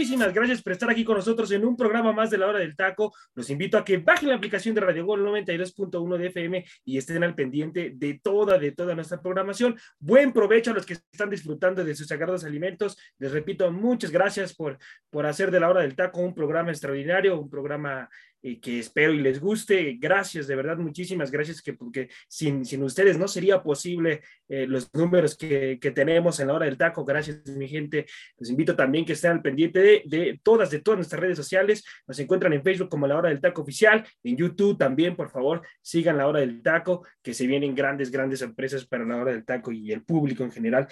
Muchísimas gracias por estar aquí con nosotros en un programa más de la hora del taco. Los invito a que bajen la aplicación de Radio Gol 92.1 de FM y estén al pendiente de toda, de toda nuestra programación. Buen provecho a los que están disfrutando de sus sagrados alimentos. Les repito, muchas gracias por, por hacer de la hora del taco un programa extraordinario, un programa que espero y les guste. Gracias, de verdad, muchísimas gracias, que porque sin, sin ustedes no sería posible eh, los números que, que, tenemos en la hora del taco. Gracias, mi gente. Les invito también que estén al pendiente de, de, todas, de todas nuestras redes sociales. Nos encuentran en Facebook como la hora del taco oficial, en YouTube también, por favor, sigan la hora del taco, que se vienen grandes, grandes empresas para la hora del taco y el público en general.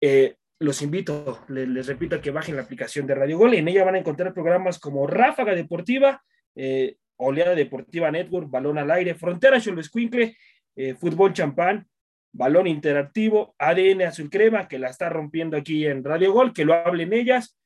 Eh, los invito, les, les, repito, a que bajen la aplicación de Radio Gol y en ella van a encontrar programas como Ráfaga Deportiva, eh, Oleada Deportiva Network, Balón al Aire, Frontera Cholescuincle, eh, Fútbol Champán, Balón Interactivo, ADN Azul Crema, que la está rompiendo aquí en Radio Gol, que lo hablen ellas,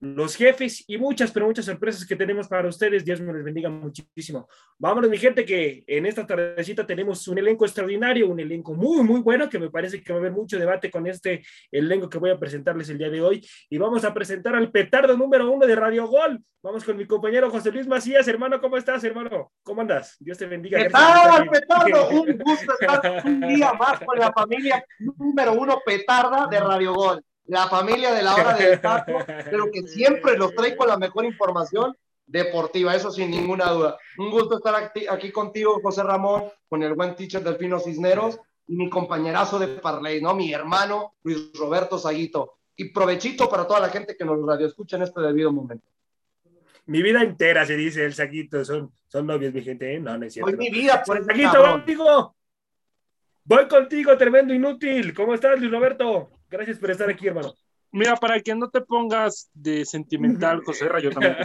los jefes y muchas, pero muchas sorpresas que tenemos para ustedes. Dios me les bendiga muchísimo. Vámonos, mi gente, que en esta tardecita tenemos un elenco extraordinario, un elenco muy, muy bueno, que me parece que va a haber mucho debate con este elenco que voy a presentarles el día de hoy. Y vamos a presentar al petardo número uno de Radio Gol. Vamos con mi compañero José Luis Macías. Hermano, ¿cómo estás, hermano? ¿Cómo andas? Dios te bendiga. ¿Qué tal, petardo? Un gusto estar un día más con la familia número uno petarda de Radio Gol la familia de la hora del taco, pero que siempre los trae con la mejor información deportiva, eso sin ninguna duda. Un gusto estar aquí, contigo, José Ramón, con el buen teacher Delfino Cisneros y mi compañerazo de Parley, ¿no? Mi hermano Luis Roberto Saguito. Y provechito para toda la gente que nos radio escucha en este debido momento. Mi vida entera se dice el Saguito, son, son novios, mi gente, ¿eh? No, no es cierto. Hoy mi vida, por el Saguito, contigo. Voy contigo, tremendo inútil. ¿Cómo estás, Luis Roberto? Gracias por estar aquí, hermano. Mira, para que no te pongas de sentimental, José Rayo, también.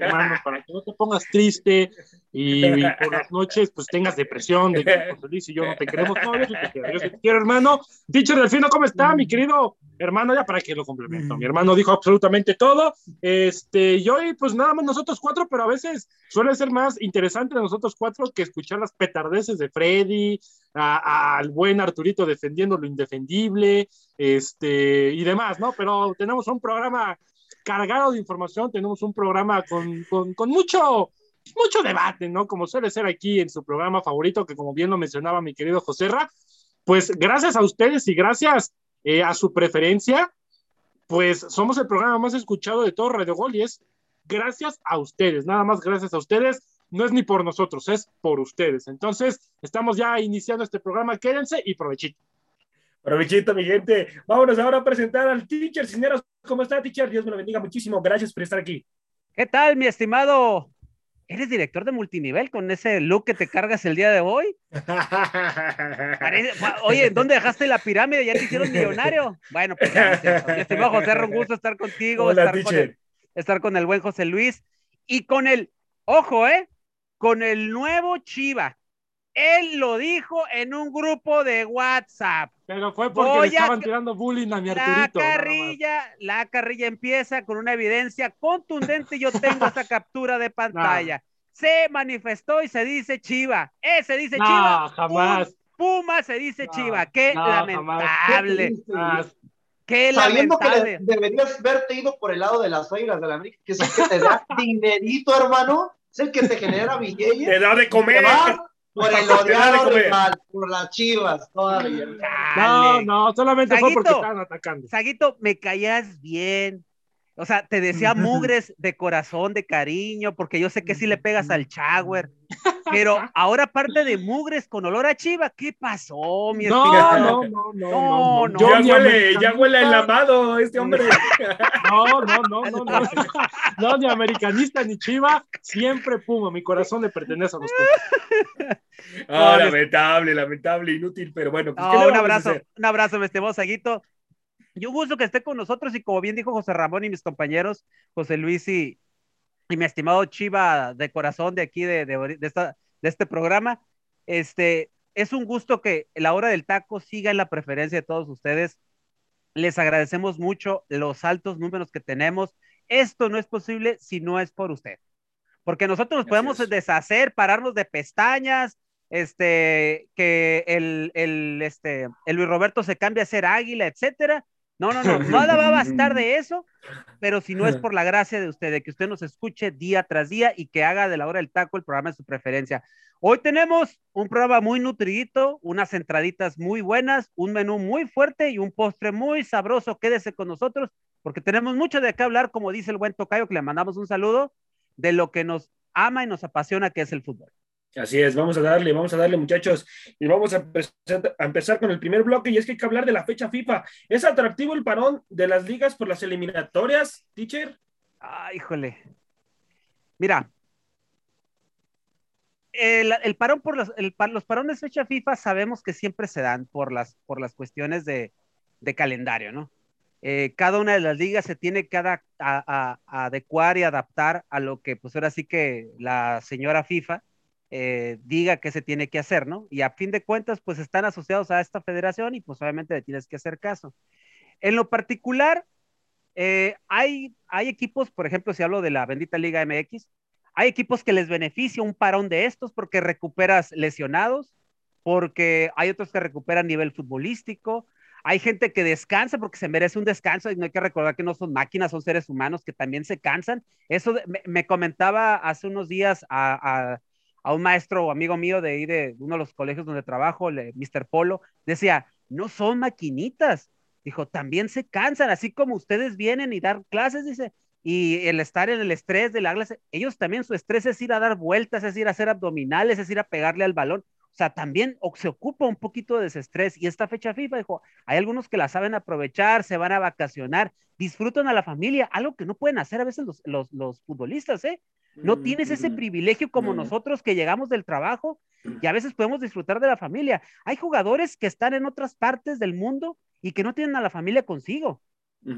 hermano, para que no te pongas triste y, por las noches pues tengas depresión de que José Luis y yo no te queremos. Te quiero, yo te quiero, hermano. Dicho Delfino, ¿cómo está, mi querido hermano? Ya para que lo complemento. Mi hermano dijo absolutamente todo. Este, y pues nada más nosotros cuatro, pero a veces suele ser más interesante nosotros cuatro que escuchar las petardeces de Freddy, al buen Arturito defendiendo lo indefendible, este, y demás, ¿no? Pero tenemos un programa cargado de información, tenemos un programa con, con, mucho, mucho debate, ¿no? Como suele ser aquí en su programa favorito, que como bien lo mencionaba mi querido José Ra, pues gracias a ustedes y gracias eh, a su preferencia, pues somos el programa más escuchado de todo Radio Gol y es gracias a ustedes, nada más gracias a ustedes no es ni por nosotros, es por ustedes. Entonces, estamos ya iniciando este programa, quédense y provechito. Provechito, mi gente. Vámonos ahora a presentar al teacher Cisneros. ¿Cómo está, teacher? Dios me lo bendiga muchísimo. Gracias por estar aquí. ¿Qué tal, mi estimado? ¿Eres director de multinivel con ese look que te cargas el día de hoy? Oye, ¿dónde dejaste la pirámide? ¿Ya te hicieron millonario? Bueno, pues mi estimado José, un gusto estar contigo, Hola, estar, con el, estar con el buen José Luis y con el, ojo, ¿eh? Con el nuevo Chiva. Él lo dijo en un grupo de WhatsApp. Pero fue porque le estaban tirando bullying a mi Arturito. La carrilla, la carrilla empieza con una evidencia contundente. Yo tengo esa captura de pantalla. Se manifestó y se dice Chiva. Eh, se dice no, Chiva. jamás. Puma se dice Chiva. Qué lamentable. Qué Sabiendo lamentable. que deberías verte ido por el lado de las águilas de la América, que es que te da dinerito, hermano es el que te genera billetes. Te da de comer. Por el odiado rival, por las chivas, todavía. No, no, solamente fue porque estaban atacando. Saguito, me callas bien. O sea, te decía mugres de corazón, de cariño, porque yo sé que sí le pegas al Chagüer. Pero ahora aparte de mugres con olor a chiva, ¿qué pasó, mi no, no, no, no, no, no, Ya huele, ya huele el lavado este hombre. No, no, no, no, no. No, ni americanista ni chiva, siempre Puma. Mi corazón le pertenece a los Pumas. Ah, lamentable, lamentable, inútil, pero bueno. Pues, un abrazo, un abrazo, mi estimado Saguito. Y un gusto que esté con nosotros y como bien dijo José Ramón y mis compañeros, José Luis y, y mi estimado Chiva de corazón de aquí, de, de, esta, de este programa, este, es un gusto que la hora del taco siga en la preferencia de todos ustedes. Les agradecemos mucho los altos números que tenemos. Esto no es posible si no es por usted. Porque nosotros nos podemos deshacer, pararnos de pestañas, este, que el, el, este, el Luis Roberto se cambie a ser águila, etcétera, no, no, no, nada va a bastar de eso, pero si no es por la gracia de usted, de que usted nos escuche día tras día y que haga de la hora del taco el programa de su preferencia. Hoy tenemos un programa muy nutridito, unas entraditas muy buenas, un menú muy fuerte y un postre muy sabroso. Quédese con nosotros porque tenemos mucho de qué hablar, como dice el buen Tocayo, que le mandamos un saludo, de lo que nos ama y nos apasiona, que es el fútbol. Así es, vamos a darle, vamos a darle muchachos y vamos a empezar, con el primer bloque y es que hay que hablar de la fecha FIFA. ¿Es atractivo el parón de las ligas por las eliminatorias, teacher? Ah, híjole. Mira, el, parón por los, parones fecha FIFA sabemos que siempre se dan por las, por las cuestiones de, calendario, ¿no? Eh, cada una de las ligas se tiene que adecuar y adaptar a lo que, pues ahora sí que la señora FIFA eh, diga qué se tiene que hacer, ¿no? Y a fin de cuentas, pues están asociados a esta federación y pues obviamente le tienes que hacer caso. En lo particular, eh, hay, hay equipos, por ejemplo, si hablo de la bendita Liga MX, hay equipos que les beneficia un parón de estos porque recuperas lesionados, porque hay otros que recuperan nivel futbolístico, hay gente que descansa porque se merece un descanso y no hay que recordar que no son máquinas, son seres humanos que también se cansan. Eso me, comentaba hace unos días a, a un maestro o amigo mío de ahí de uno de los colegios donde trabajo, el Mr. Polo, decía, no son maquinitas. Dijo, también se cansan, así como ustedes vienen y dar clases, dice, y el estar en el estrés de la clase, ellos también su estrés es ir a dar vueltas, es ir a hacer abdominales, es ir a pegarle al balón. O sea, también se ocupa un poquito de ese estrés. Y esta fecha FIFA, dijo, hay algunos que la saben aprovechar, se van a vacacionar, disfrutan a la familia, algo que no pueden hacer a veces los, los, los futbolistas, ¿eh? No tienes ese privilegio como nosotros que llegamos del trabajo y a veces podemos disfrutar de la familia. Hay jugadores que están en otras partes del mundo y que no tienen a la familia consigo.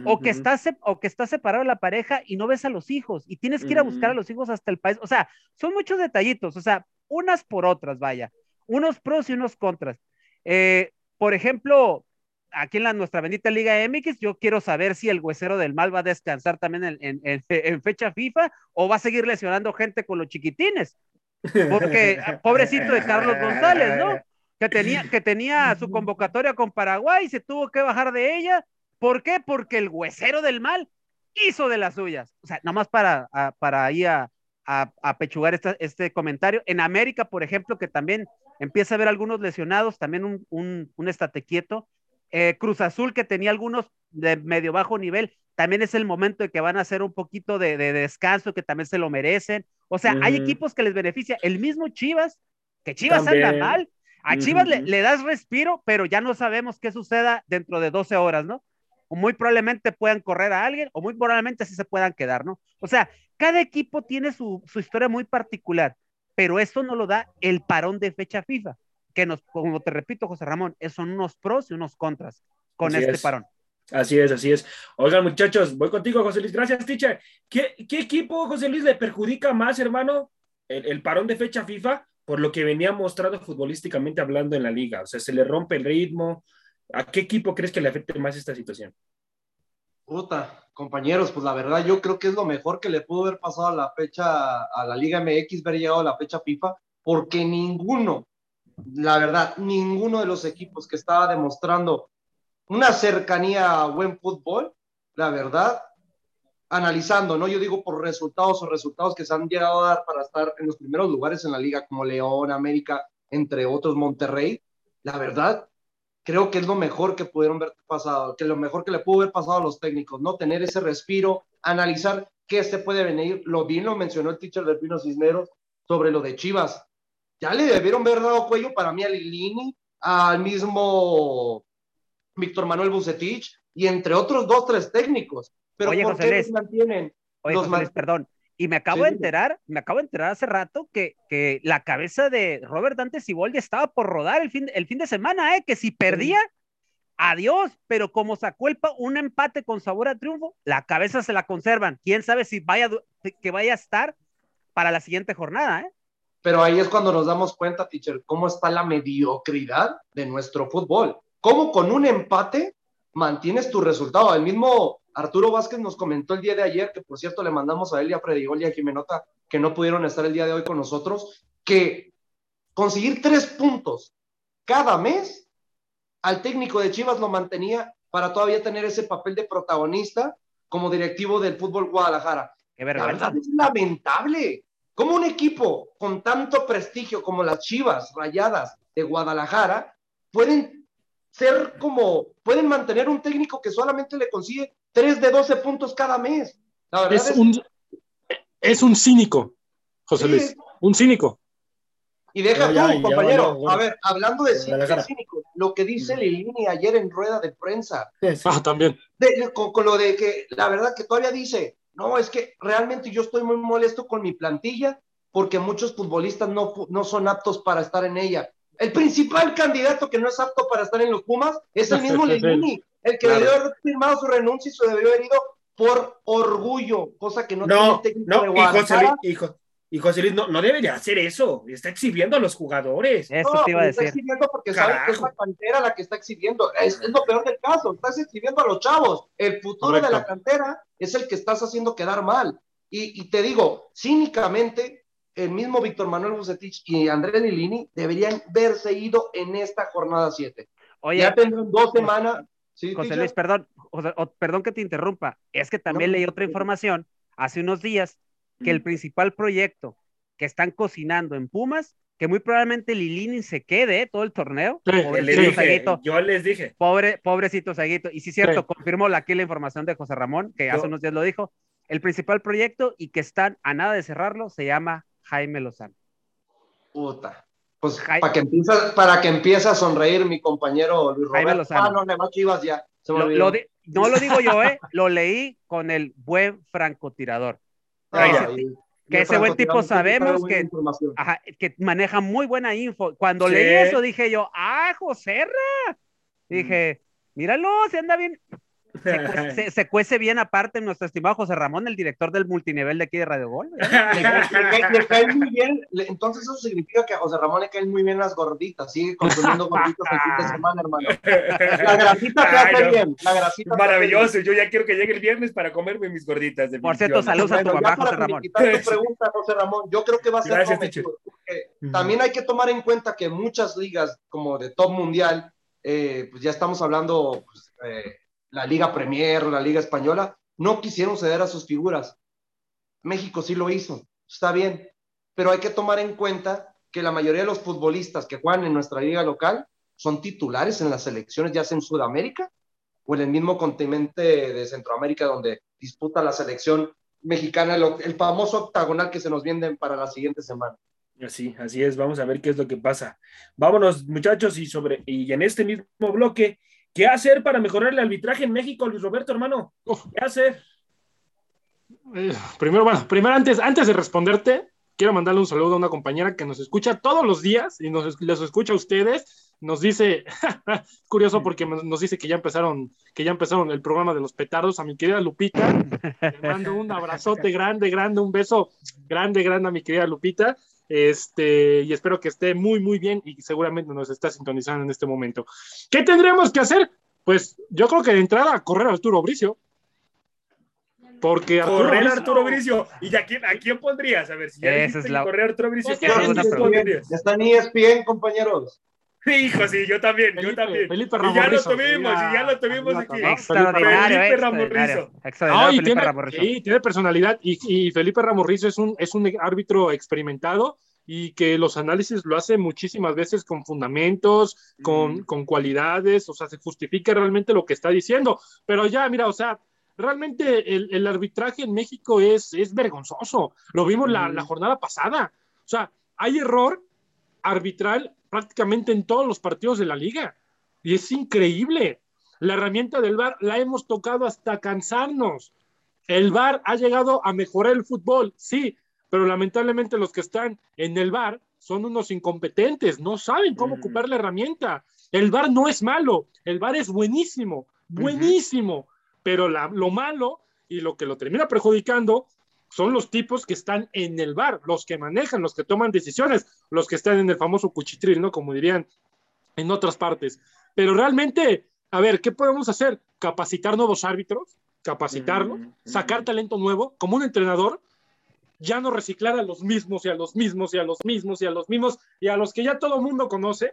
o, que está o que está separado de la pareja y no ves a los hijos y tienes que ir a buscar a los hijos hasta el país. O sea, son muchos detallitos, o sea, unas por otras, vaya, unos pros y unos contras. Eh, por ejemplo, aquí en la, nuestra bendita Liga MX, yo quiero saber si el huesero del mal va a descansar también en, fecha FIFA o va a seguir lesionando gente con los chiquitines. Porque pobrecito de Carlos González, ¿no? Que tenía, que tenía su convocatoria con Paraguay y se tuvo que bajar de ella. ¿Por qué? Porque el huesero del mal hizo de las suyas. O sea, nomás para, para ahí a, a, pechugar este comentario. En América, por ejemplo, que también empieza a haber algunos lesionados, también un, un, un estate quieto. Eh, Cruz Azul, que tenía algunos de medio bajo nivel, también es el momento de que van a hacer un poquito de, descanso, que también se lo merecen. O sea, hay equipos que les beneficia. El mismo Chivas, que Chivas anda mal. A Chivas le, le, das respiro, pero ya no sabemos qué suceda dentro de 12 horas, ¿no? O muy probablemente puedan correr a alguien, o muy probablemente así se puedan quedar, ¿no? O sea, cada equipo tiene su, su historia muy particular, pero eso no lo da el parón de fecha FIFA que nos, como te repito, José Ramón, son unos pros y unos contras con este parón. Así es, así es. Oigan, muchachos, voy contigo, José Luis. Gracias, teacher. ¿Qué, equipo, José Luis, le perjudica más, hermano, el, parón de fecha FIFA por lo que venía mostrando futbolísticamente hablando en la liga? O sea, se le rompe el ritmo. ¿A qué equipo crees que le afecte más esta situación? Puta, compañeros, pues la verdad yo creo que es lo mejor que le pudo haber pasado a la fecha, a la Liga MX, haber llegado a la fecha FIFA, porque ninguno, la verdad, ninguno de los equipos que estaba demostrando una cercanía a buen fútbol, la verdad, analizando, ¿no? Yo digo por resultados o resultados que se han llegado a dar para estar en los primeros lugares en la liga, como León, América, entre otros Monterrey, la verdad, creo que es lo mejor que pudieron haber pasado, que lo mejor que le pudo haber pasado a los técnicos, ¿no? Tener ese respiro, analizar qué se puede venir. Lo bien lo mencionó el teacher del Pino Cisneros sobre lo de Chivas. Ya le debieron haber dado cuello para mí a Lilini, al mismo Víctor Manuel Bucetich y entre otros dos, tres técnicos. Pero Oye, ¿por José qué los mantienen? Oye, Los José man- perdón. Y me acabo Sí, de enterar, me acabo de enterar hace rato que, que la cabeza de Robert Dante Siboldi estaba por rodar el fin, el fin de semana, ¿eh? Que si perdía, adiós, pero como sacó el un empate con sabor a triunfo, la cabeza se la conservan. Quién sabe si vaya, que vaya a estar para la siguiente jornada, ¿eh? Pero ahí es cuando nos damos cuenta, teacher, cómo está la mediocridad de nuestro fútbol. Cómo con un empate mantienes tu resultado. El mismo Arturo Vázquez nos comentó el día de ayer, que por cierto le mandamos a él y a Freddy Gol y a Jimenota, que no pudieron estar el día de hoy con nosotros, que conseguir tres puntos cada mes al técnico de Chivas lo mantenía para todavía tener ese papel de protagonista como directivo del fútbol Guadalajara. Qué La verdad es lamentable. ¿Cómo un equipo con tanto prestigio como las Chivas Rayadas de Guadalajara pueden ser como, pueden mantener un técnico que solamente le consigue 3 de 12 puntos cada mes? La verdad Es es, un, es un cínico, José Sí. Luis. Un cínico. Y deja ya, tú, compañero. ya, bueno. a ver, hablando de cínicos, lo que dice Lilini ayer en rueda de prensa, Ah, también. de- con, con lo de que la verdad que todavía dice, no, es que realmente yo estoy muy molesto con mi plantilla porque muchos futbolistas no, no son aptos para estar en ella. El principal candidato que no es apto para estar en los Pumas es el mismo Lelini, el que Claro. debió haber firmado su renuncia y se debió haber ido por orgullo, cosa que no, No, tiene técnico no, de y José Guadalajara. Y y José Luis no, no debería hacer eso. Está exhibiendo a los jugadores. Eso No, te iba a pues está decir. exhibiendo porque sabe que es Carajo. la cantera la que está exhibiendo. Es, es lo peor del caso. Estás exhibiendo a los chavos. El futuro de Correcto. la cantera es el que estás haciendo quedar mal. Y, y te digo, cínicamente, el mismo Víctor Manuel Bucetich y Andrés Lilini deberían verse ido en esta jornada 7. Oye, Ya tendrán dos semanas. ¿Sí, José? Luis, perdón, José- o- perdón que te interrumpa. Es que también No, leí no, otra no. información hace unos días que el principal proyecto que están cocinando en Pumas, que muy probablemente Lilini se quede ¿eh? todo el torneo. Sí, Pobrecito les dije, Saguito, yo les dije. pobre, pobrecito Saguito. Y sí, cierto, Sí. confirmó aquí la información de José Ramón, que hace unos días lo dijo. El principal proyecto y que están a nada de cerrarlo se llama Jaime Lozano. Puta. Pues para que, empiece, para que empiece a sonreír mi compañero Luis Jaime Roberto. Lozano. Ah, no, le va a Chivas ya. Se me Lo- no lo digo yo, ¿eh? Lo leí con el buen francotirador. Ay, que ese buen tipo sabemos que- información. Ajá, que maneja muy buena info. Cuando Sí. leí eso dije yo, ah, Joserra. Dije, míralo, se anda bien. Se, cue- se- se cuece bien aparte nuestro estimado José Ramón, el director del multinivel de aquí de Radio Gol. Le, cae- le caen muy bien, entonces eso significa que a José Ramón le caen muy bien las gorditas, sigue consumiendo gorditas el fin de semana, hermano. La grasita te hace no. bien, la grasita Maravilloso. Yo ya quiero que llegue el viernes para comerme mis gorditas. Por cierto, saludos a tu Bueno, mamá, José Ramón. tu pregunta, José Ramón, yo creo que va a ser Gracias, porque. También hay que tomar en cuenta que muchas ligas, como de top mundial, eh, pues ya estamos hablando, pues, eh, la Liga Premier, la Liga Española, no quisieron ceder a sus figuras. México sí lo hizo, está bien, pero hay que tomar en cuenta que la mayoría de los futbolistas que juegan en nuestra liga local son titulares en las selecciones, ya sea en Sudamérica o en el mismo continente de Centroamérica donde disputa la selección mexicana, el famoso octagonal que se nos viene para la siguiente semana. Así, así es, vamos a ver qué es lo que pasa. Vámonos, muchachos, y sobre, y en este mismo bloque, ¿qué hacer para mejorar el arbitraje en México, Luis Roberto, hermano? ¿Qué hacer? Eh, primero, bueno, primero antes, antes de responderte, quiero mandarle un saludo a una compañera que nos escucha todos los días y nos les escucha a ustedes. Nos dice, curioso porque nos dice que ya empezaron, que ya empezaron el programa de los petardos a mi querida Lupita. Le mando un abrazote grande, grande, un beso grande, grande a mi querida Lupita. Este, y espero que esté muy, muy bien y seguramente nos está sintonizando en este momento. ¿Qué tendremos que hacer? Pues yo creo que de entrada correr a Arturo Bricio. Porque Arturo Correr Bricio- Arturo Bricio. ¿Y a quién, a quién pondrías? A ver, si ya Esa es la- correr Arturo Bricio, ¿a esa es quién pondrías? Está en ESPN, compañeros. Hijo, sí, yo también, yo Felipe- también. Felipe y ya lo Ramorrizo, tuvimos, y ya lo tuvimos arriba aquí. también. Extraordinario, Felipe. Ramorrizo. Extraordinario, No, y Felipe tiene, Ramorrizo. sí, tiene personalidad y, y Felipe Ramos Rizzo es un, es un árbitro experimentado y que los análisis lo hace muchísimas veces con fundamentos, con, con cualidades, o sea, se justifica realmente lo que está diciendo. Pero ya, mira, o sea, realmente el, el arbitraje en México es, es vergonzoso. Lo vimos la, la jornada pasada. O sea, hay error arbitral prácticamente en todos los partidos de la liga. Y es increíble. La herramienta del VAR la hemos tocado hasta cansarnos. El VAR ha llegado a mejorar el fútbol, sí, pero lamentablemente los que están en el VAR son unos incompetentes, no saben cómo ocupar la herramienta. El VAR no es malo, el VAR es buenísimo, buenísimo, pero lo malo y lo que lo termina perjudicando son los tipos que están en el bar, los que manejan, los que toman decisiones, los que están en el famoso cuchitril, ¿no? Como dirían en otras partes. Pero realmente, a ver, ¿qué podemos hacer? Capacitar nuevos árbitros, capacitarlos, sacar talento nuevo, como un entrenador, ya no reciclar a los mismos y a los mismos y a los mismos y a los mismos y a los que ya todo el mundo conoce,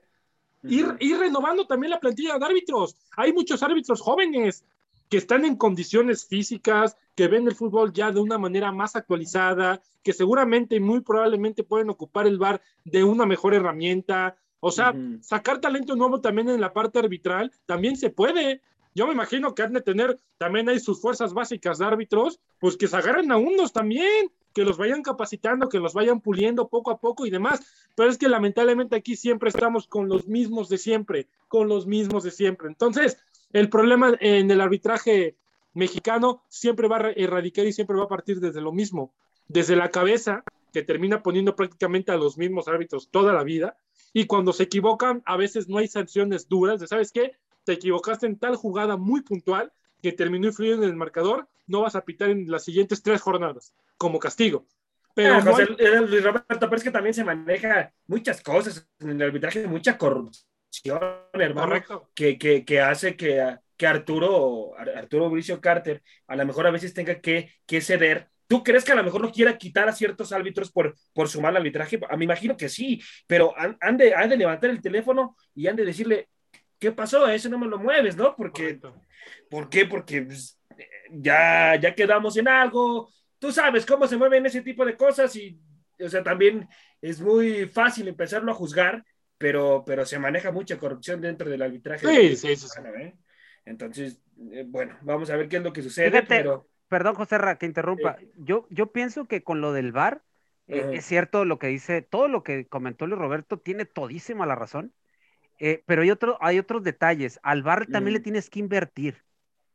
ir, ir renovando también la plantilla de árbitros. Hay muchos árbitros jóvenes, que están en condiciones físicas, que ven el fútbol ya de una manera más actualizada, que seguramente y muy probablemente pueden ocupar el bar de una mejor herramienta. O sea, sacar talento nuevo también en la parte arbitral también se puede. Yo me imagino que han de tener también ahí sus fuerzas básicas de árbitros, pues que se agarren a unos también, que los vayan capacitando, que los vayan puliendo poco a poco y demás. Pero es que lamentablemente aquí siempre estamos con los mismos de siempre, con los mismos de siempre. Entonces, el problema en el arbitraje mexicano siempre va a erradicar y siempre va a partir desde lo mismo, desde la cabeza, que termina poniendo prácticamente a los mismos árbitros toda la vida, y cuando se equivocan, a veces no hay sanciones duras, de sabes qué, te equivocaste en tal jugada muy puntual que terminó influyendo en el marcador, no vas a pitar en las siguientes tres jornadas como castigo. Pero, no Roberto, pero es que también se maneja muchas cosas en el arbitraje, mucha corrupción hermano, que, que, que, hace que, que Arturo, Arturo Mauricio Carter, a lo mejor a veces tenga que, que ceder ¿Tú crees que a lo mejor no quiera quitar a ciertos árbitros por, por su mal arbitraje? A me imagino que sí, pero han, de, han, de, levantar el teléfono y han de decirle, ¿qué pasó? Eso no me lo mueves, ¿no? Porque, ¿Por qué? Porque pues, ya, ya quedamos en algo. Tú sabes cómo se mueven ese tipo de cosas y, o sea, también es muy fácil empezarlo a juzgar pero, pero se maneja mucha corrupción dentro del arbitraje. Sí, sí, sí. ¿eh? Entonces, eh, bueno, vamos a ver qué es lo que sucede. pero... Perdón, José Ra, que interrumpa. Yo, yo pienso que con lo del VAR, eh, es cierto lo que dice, todo lo que comentó Luis Roberto tiene todísima la razón, pero hay, otro, hay otros detalles. Al VAR también le tienes que invertir.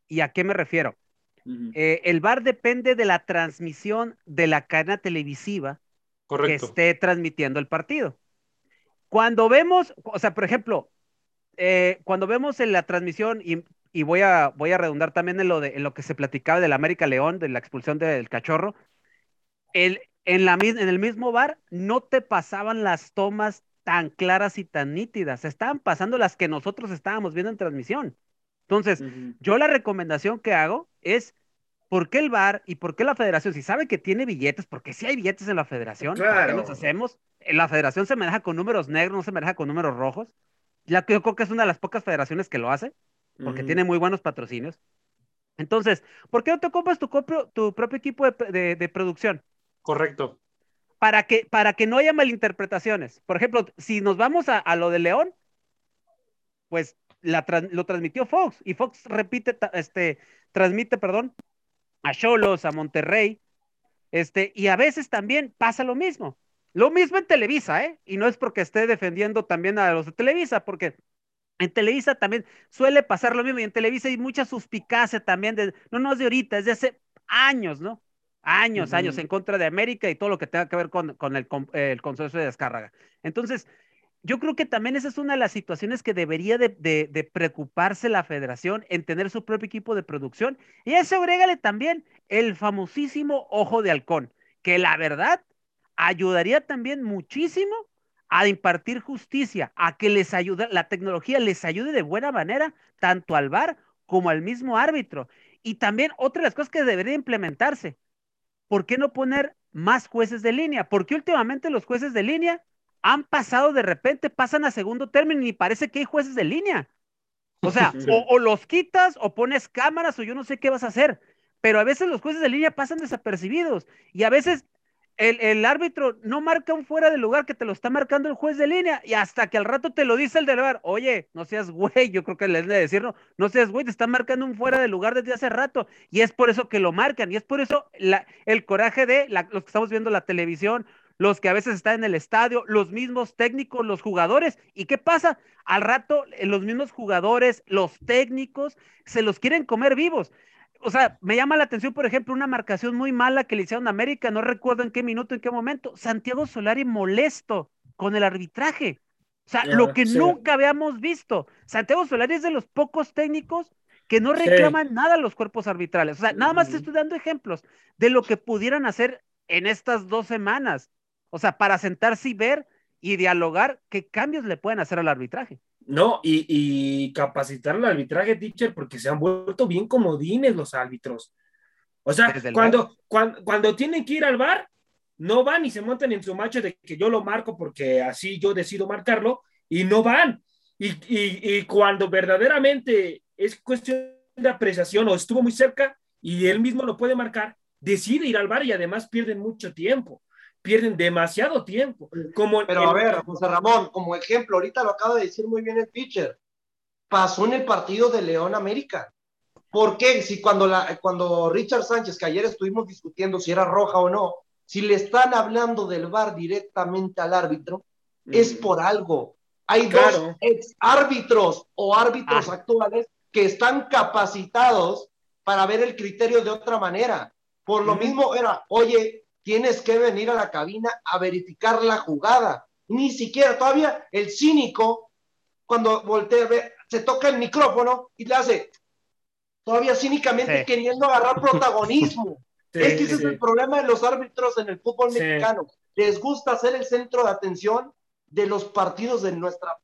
¿Y a qué me refiero? el VAR depende de la transmisión de la cadena televisiva que esté transmitiendo el partido. Cuando vemos, o sea, por ejemplo, eh, cuando vemos en la transmisión, y, voy, a, voy a redundar también en lo, de, en lo que se platicaba del América León, de la expulsión del cachorro, el, en, la, en el mismo bar no te pasaban las tomas tan claras y tan nítidas, estaban pasando las que nosotros estábamos viendo en transmisión. Entonces, yo la recomendación que hago es ¿por qué el VAR y por qué la federación? Si sabe que tiene billetes, porque si hay billetes en la federación, claro. ¿por qué los hacemos? En la federación se maneja con números negros, no se maneja con números rojos. Ya que yo creo que es una de las pocas federaciones que lo hace, porque tiene muy buenos patrocinios. Entonces, ¿por qué no te compras tu, tu propio equipo de, producción? Correcto. Para que, para que no haya malinterpretaciones. Por ejemplo, si nos vamos a, lo de León, pues lo transmitió Fox y Fox repite, este, transmite, perdón, a Cholos, a Monterrey, este, y a veces también pasa lo mismo. Lo mismo en Televisa, ¿eh? Y no es porque esté defendiendo también a los de Televisa, porque en Televisa también suele pasar lo mismo, y en Televisa hay mucha suspicacia también, de, no, no es de ahorita, es de hace años, ¿no? Años, años en contra de América y todo lo que tenga que ver con, con el, el consorcio de descarga. Entonces, yo creo que también esa es una de las situaciones que debería de, preocuparse la federación en tener su propio equipo de producción. Y a eso agrégale también el famosísimo ojo de halcón, que la verdad ayudaría también muchísimo a impartir justicia, a que les ayude, la tecnología les ayude de buena manera, tanto al VAR como al mismo árbitro. Y también otra de las cosas que debería implementarse, ¿por qué no poner más jueces de línea? Porque últimamente los jueces de línea han pasado de repente, pasan a segundo término y parece que hay jueces de línea. O sea, o, los quitas o pones cámaras o yo no sé qué vas a hacer. Pero a veces los jueces de línea pasan desapercibidos y a veces el, el, árbitro no marca un fuera de lugar que te lo está marcando el juez de línea y hasta que al rato te lo dice el del bar, oye, no seas güey, yo creo que le de decir, no, no seas güey, te están marcando un fuera de lugar desde hace rato y es por eso que lo marcan y es por eso la, el coraje de la, los que estamos viendo la televisión, los que a veces están en el estadio, los mismos técnicos, los jugadores. ¿Y qué pasa? Al rato eh, los mismos jugadores, los técnicos, se los quieren comer vivos o sea, me llama la atención, por ejemplo, una marcación muy mala que le hicieron a América, no recuerdo en qué minuto, en qué momento, Santiago Solari molesto con el arbitraje. O sea, lo que nunca habíamos visto. Santiago Solari es de los pocos técnicos que no reclaman nada a los cuerpos arbitrales. O sea, nada más estoy dando ejemplos de lo que pudieran hacer en estas dos semanas. O sea, para sentarse y ver y dialogar qué cambios le pueden hacer al arbitraje. No, y, capacitar al arbitraje, teacher, porque se han vuelto bien comodines los árbitros. O sea, cuando, cuando, tienen que ir al bar, no van y se montan en su macho de que yo lo marco porque así yo decido marcarlo y no van. Y, y, cuando verdaderamente es cuestión de apreciación o estuvo muy cerca y él mismo lo puede marcar, decide ir al bar y además pierden mucho tiempo pierden demasiado tiempo. Como Pero a ver, José Ramón, como ejemplo, ahorita lo acaba de decir muy bien el pitcher, pasó en el partido de León América. ¿Por qué? Si cuando, la, cuando Richard Sánchez, que ayer estuvimos discutiendo si era roja o no, si le están hablando del VAR directamente al árbitro, es por algo. Hay dos ex árbitros o árbitros ah. actuales que están capacitados para ver el criterio de otra manera. Por lo mismo era, oye, tienes que venir a la cabina a verificar la jugada. Ni siquiera, todavía el cínico, cuando voltea, se toca el micrófono y le hace, todavía cínicamente queriendo agarrar protagonismo. es que ese es el problema de los árbitros en el fútbol mexicano. Les gusta ser el centro de atención de los partidos de nuestra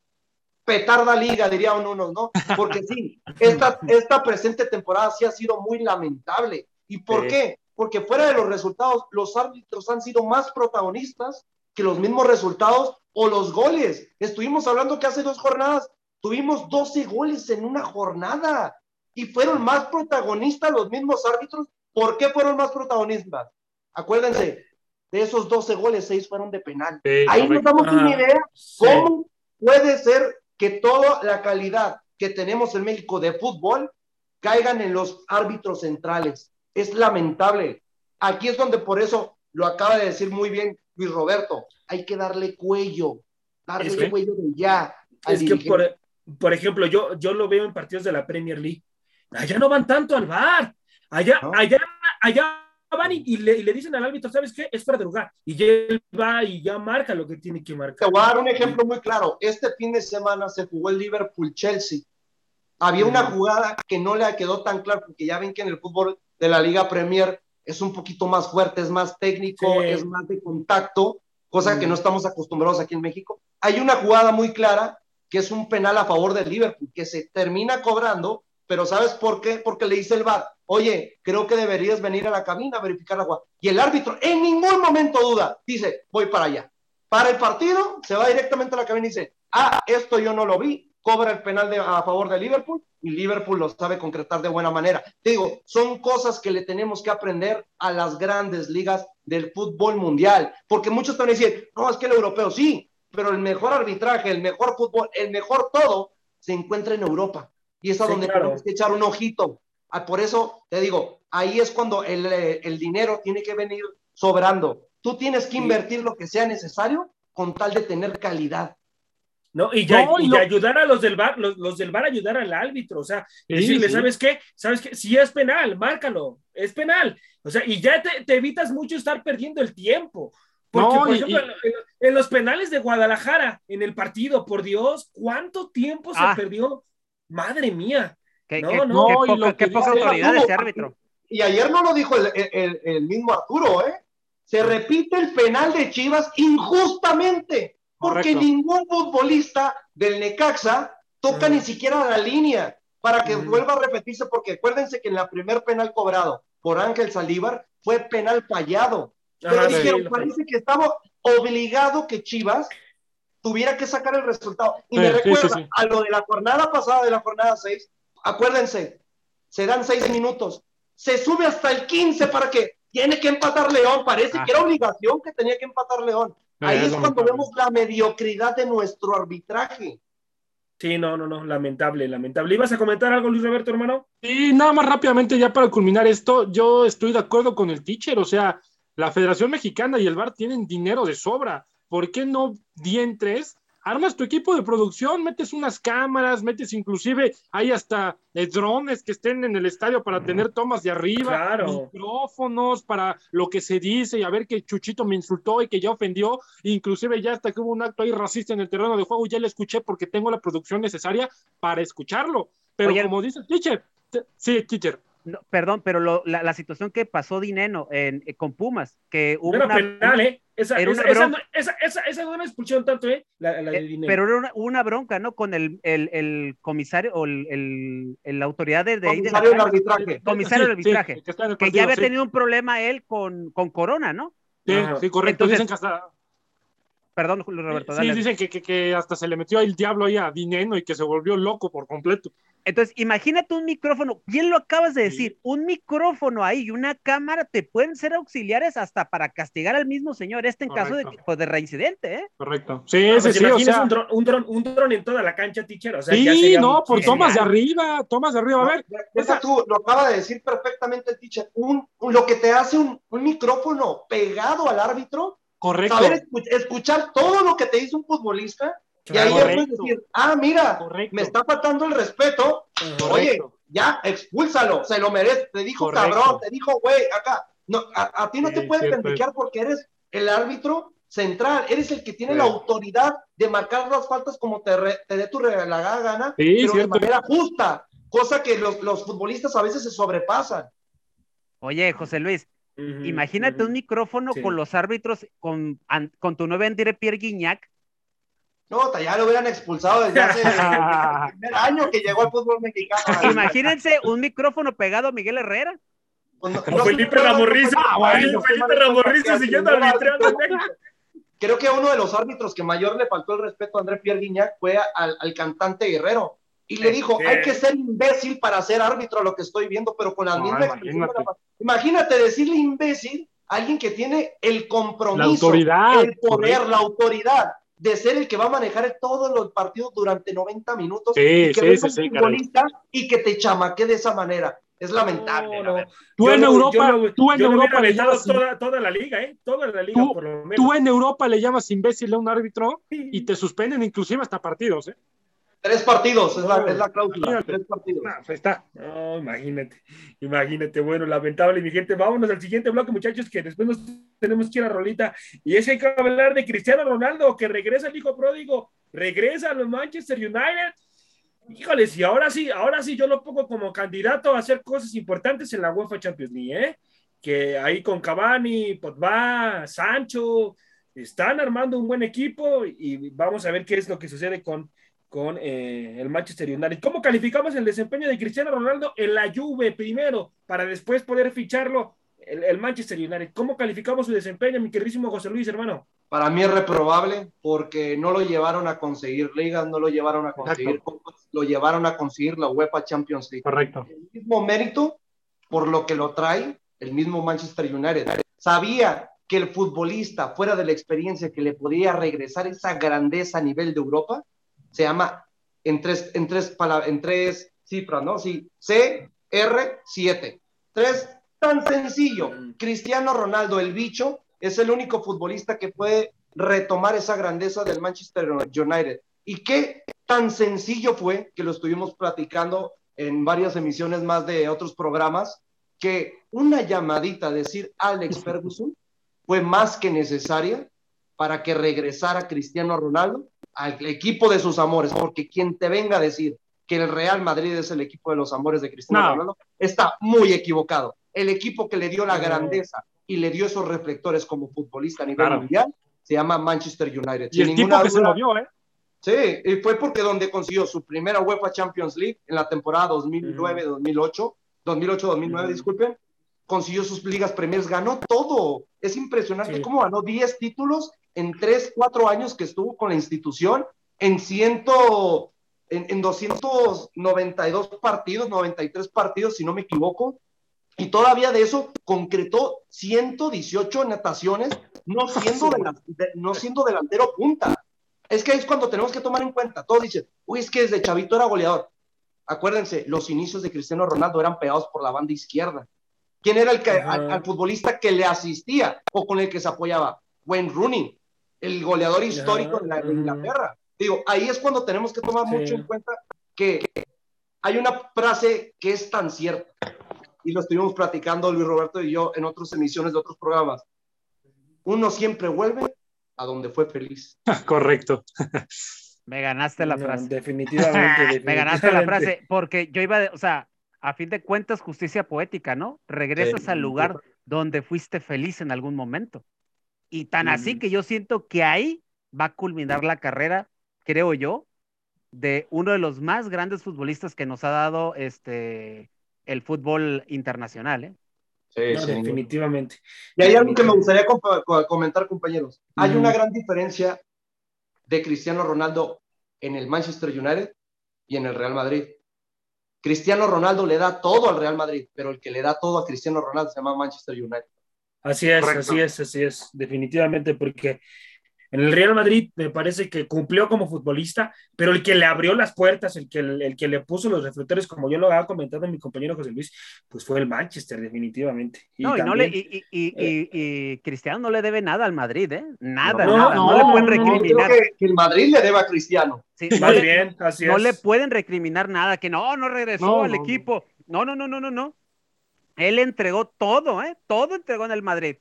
petarda liga, dirían unos, ¿no? Porque sí, esta, esta presente temporada sí ha sido muy lamentable. ¿Y por qué? Porque fuera de los resultados, los árbitros han sido más protagonistas que los mismos resultados o los goles. Estuvimos hablando que hace dos jornadas tuvimos 12 goles en una jornada y fueron más protagonistas los mismos árbitros. ¿Por qué fueron más protagonistas? Acuérdense, de esos 12 goles, 6 fueron de penal. Ahí nos damos una idea cómo puede ser que toda la calidad que tenemos en México de fútbol caigan en los árbitros centrales es lamentable. Aquí es donde por eso lo acaba de decir muy bien Luis Roberto, hay que darle cuello, darle cuello de ya. Es que, por, ejemplo, yo, yo lo veo en partidos de la Premier League. Allá no van tanto al bar. Allá, allá, allá van y, le, dicen al árbitro, ¿sabes qué? Es para de lugar. Y él va y ya marca lo que tiene que marcar. Te voy a dar un ejemplo muy claro. Este fin de semana se jugó el Liverpool-Chelsea. Había una jugada que no le quedó tan clara, porque ya ven que en el fútbol de la Liga Premier es un poquito más fuerte, es más técnico, es más de contacto, cosa que no estamos acostumbrados aquí en México. Hay una jugada muy clara que es un penal a favor del Liverpool, que se termina cobrando, pero ¿sabes por qué? Porque le dice el VAR, oye, creo que deberías venir a la cabina a verificar la jugada. Y el árbitro en ningún momento duda, dice, voy para allá. Para el partido, se va directamente a la cabina y dice, ah, esto yo no lo vi, cobra el penal de, a favor de Liverpool y Liverpool lo sabe concretar de buena manera. Te digo, son cosas que le tenemos que aprender a las grandes ligas del fútbol mundial, porque muchos van a decir, no, es que el europeo sí, pero el mejor arbitraje, el mejor fútbol, el mejor todo se encuentra en Europa y es a donde tenemos que echar un ojito. Ah, por eso te digo, ahí es cuando el, eh, el dinero tiene que venir sobrando. Tú tienes que invertir lo que sea necesario con tal de tener calidad. ¿No? Y, ya, y ayudar a los del bar, los, del bar ayudar al árbitro, o sea, decirle, ¿sabes qué? ¿Sabes qué? Si es penal, márcalo, es penal. O sea, y ya te, evitas mucho estar perdiendo el tiempo. Porque, por ejemplo, en, los penales de Guadalajara, en el partido, por Dios, ¿cuánto tiempo se ah. perdió? Madre mía. Qué, no, no, qué poca, autoridad ese árbitro. Y ayer no lo dijo el, el mismo Arturo, ¿eh? Se repite el penal de Chivas injustamente porque ningún futbolista del Necaxa toca ni siquiera la línea para que vuelva a repetirse, porque acuérdense que en la primer penal cobrado por Ángel Salívar fue penal fallado. Pero dijeron, parece que estaba obligado que Chivas tuviera que sacar el resultado. Y me recuerda a lo de la jornada pasada, de la jornada 6, acuérdense, se dan seis minutos, se sube hasta el 15 para que tiene que empatar León, parece que era obligación que tenía que empatar León. No, Ahí es es cuando vemos la mediocridad de nuestro arbitraje. Sí, no, no, no, lamentable, lamentable. ¿Ibas a comentar algo, Luis Roberto, hermano? Y nada más rápidamente, ya para culminar esto, yo estoy de acuerdo con el teacher, o sea, la Federación Mexicana y el VAR tienen dinero de sobra. ¿Por qué no dientres? Armas tu equipo de producción, metes unas cámaras, metes inclusive, hay hasta eh, drones que estén en el estadio para tener tomas de arriba, Claro. micrófonos para lo que se dice y a ver que Chuchito me insultó y que ya ofendió, inclusive ya hasta que hubo un acto ahí racista en el terreno de juego, ya le escuché porque tengo la producción necesaria para escucharlo. Pero Oye, como dice el teacher, sí, teacher, No, perdón, pero lo- la, la situación que pasó Dineno en, eh, con Pumas, que hubo Era una, penal, ¿eh? Esa, era esa, una esa, bronca. no, esa, esa, esa no era expulsión tanto, ¿eh? La, la de eh, pero era una, una bronca, ¿no? Con el, el, el comisario o el, el- el- la autoridad de, de de Comisario del cancha, arbitraje. comisario del Sí, sí, arbitraje, que, ya había sí. tenido un problema él con, con Corona, ¿no? Sí, Ajá. sí, correcto. Entonces, dicen que hasta, Perdón, Julio Roberto, sí, dale. dicen que, que, que hasta se le metió el diablo ahí a Dineno y que se volvió loco por completo. Entonces, imagínate un micrófono, bien lo acabas de Sí. decir, un micrófono ahí y una cámara te pueden ser auxiliares hasta para castigar al mismo señor, este en caso de, pues, de reincidente, ¿eh? Correcto. Sí, No, sí, pues sí, o sea. un dron, un, dron, un dron en toda la cancha, teacher. O sea, ya Sí, sería no, por tomas de arriba, tomas de arriba. A ver, Deja tú, lo acaba de decir perfectamente el teacher. Un, un- lo que te hace un, un micrófono pegado al árbitro, correcto. saber escu- escuchar todo lo que te dice un futbolista, y ahí ya puedes decir, ah, mira, Correcto. me está faltando el respeto, oye, ya, expúlsalo, se lo merece, te dijo Correcto. cabrón, te dijo güey, acá. No, a, a ti no Sí, te cierto. pendejear porque eres el árbitro central, eres el que tiene Sí. la autoridad de marcar las faltas como te, re- te dé tu regalada gana, Sí, pero de manera justa, cosa que los, los futbolistas a veces se sobrepasan. Oye, José Luis, Imagínate un micrófono Sí. con los árbitros, con, an- con tu nuevo André Pierre Guignac, No, ya lo hubieran expulsado desde hace el primer año que llegó al fútbol mexicano. imagínense un micrófono pegado a Miguel Herrera. Pues no- se Felipe. Ah, bueno, Felipe no, siguiendo arbitrando. Creo que uno de los árbitros que mayor le faltó el respeto a André Pierre Guignac fue al, al cantante Guerrero. Y le dijo, hay que ser imbécil para ser árbitro a lo que estoy viendo, pero con la No, misma expresión de la imagínate. Imagínate decirle imbécil a alguien que tiene el compromiso, La autoridad, el poder, correcto. la autoridad de ser el que va a manejar todos los partidos durante 90 minutos Sí, y que sí, sí, y que te chamaque de esa manera. Es lamentable. No, no. Tú en lo- Europa, yo tú en yo Europa le llamas, toda, toda la liga, ¿eh? Toda la liga, Tú- por lo menos. tú en Europa le llamas imbécil a un árbitro y te suspenden inclusive hasta partidos, ¿eh? Tres partidos, es la, es la cláusula. imagínate. Tres partidos. Pues ahí está. No, imagínate, imagínate, bueno, lamentable, mi gente. Vámonos al siguiente bloque, muchachos, que después nos tenemos que ir a Rolita. Y es que hay que hablar de Cristiano Ronaldo, que regresa el hijo pródigo, regresa a los Manchester United. Híjoles, y ahora sí, ahora sí yo lo pongo como candidato a hacer cosas importantes en la UEFA Champions League, ¿eh? Que ahí con Cavani, Pogba, Sancho, están armando un buen equipo y vamos a ver qué es lo que sucede con con eh, el Manchester United. ¿Cómo calificamos el desempeño de Cristiano Ronaldo en la Juve primero para después poder ficharlo el, el Manchester United? ¿Cómo calificamos su desempeño, mi queridísimo José Luis, hermano? Para mí es reprobable porque no lo llevaron a conseguir ligas, no lo llevaron a conseguir copas, lo llevaron a conseguir la UEFA Champions League. Correcto. El mismo mérito por lo que lo trae el mismo Manchester United. Sabía que el futbolista, fuera de la experiencia que le podía regresar esa grandeza a nivel de Europa, se llama en tres, en tres, palabras, en tres cifras, ¿no? Sí, CR7. Tres, tan sencillo. Cristiano Ronaldo, el bicho, es el único futbolista que puede retomar esa grandeza del Manchester United. ¿Y qué tan sencillo fue que lo estuvimos platicando en varias emisiones más de otros programas? Que una llamadita, decir Alex Ferguson, fue más que necesaria para que regresara Cristiano Ronaldo al equipo de sus amores, porque quien te venga a decir que el Real Madrid es el equipo de los amores de Cristiano No. Ronaldo, está muy equivocado. El equipo que le dio la grandeza y le dio esos reflectores como futbolista a nivel Claro. mundial se llama Manchester United. Y el Sin tipo ninguna que se duda, lo dio, ¿eh? Sí, y fue porque donde consiguió su primera UEFA Champions League en la temporada 2009-2008, 2008-2009, Ujú. disculpen, consiguió sus ligas premiers, ganó todo. Es impresionante Sí. cómo ganó 10 títulos en 3, 4 años que estuvo con la institución, en, ciento, en, en 292 partidos, 93 partidos, si no me equivoco. Y todavía de eso concretó 118 anotaciones, no siendo, no siendo delantero punta. Es que es cuando tenemos que tomar en cuenta. Todos dicen, uy, es que desde chavito era goleador. Acuérdense, los inicios de Cristiano Ronaldo eran pegados por la banda izquierda. ¿Quién era el que, al, futbolista que le asistía o con el que se apoyaba? Wayne Rooney, el goleador histórico de, la, Inglaterra. Digo, ahí es cuando tenemos que tomar mucho en cuenta que hay una frase que es tan cierta, y lo estuvimos platicando Luis Roberto y yo en otras emisiones de otros programas. Uno siempre vuelve a donde fue feliz. Correcto. Me ganaste la frase. definitivamente, Me ganaste la frase, porque yo iba, o sea, a fin de cuentas, justicia poética, ¿no? Regresas al lugar donde fuiste feliz en algún momento. Y tan así que yo siento que ahí va a culminar la carrera, creo yo, de uno de los más grandes futbolistas que nos ha dado este el fútbol internacional, ¿eh? Sí, definitivamente. Y hay algo que me gustaría comentar, compañeros. Hay una gran diferencia de Cristiano Ronaldo en el Manchester United y en el Real Madrid. Cristiano Ronaldo le da todo al Real Madrid, pero el que le da todo a Cristiano Ronaldo se llama Manchester United. Así es, así es, así es, definitivamente, porque en el Real Madrid me parece que cumplió como futbolista, pero el que le abrió las puertas, el que, el, que le puso los reflectores, como yo lo había comentado mi compañero José Luis, pues fue el Manchester, definitivamente. Y no, y, no le, y, y, y, Cristiano no le debe nada al Madrid, ¿eh? Nada, no, nada. No, le pueden recriminar. Creo que, el Madrid le debe a Cristiano. Sí, no le, bien, así No le pueden recriminar nada, que no, no regresó al equipo. No, no, no, no, no, no. Él entregó todo, ¿eh? Todo entregó en el Madrid.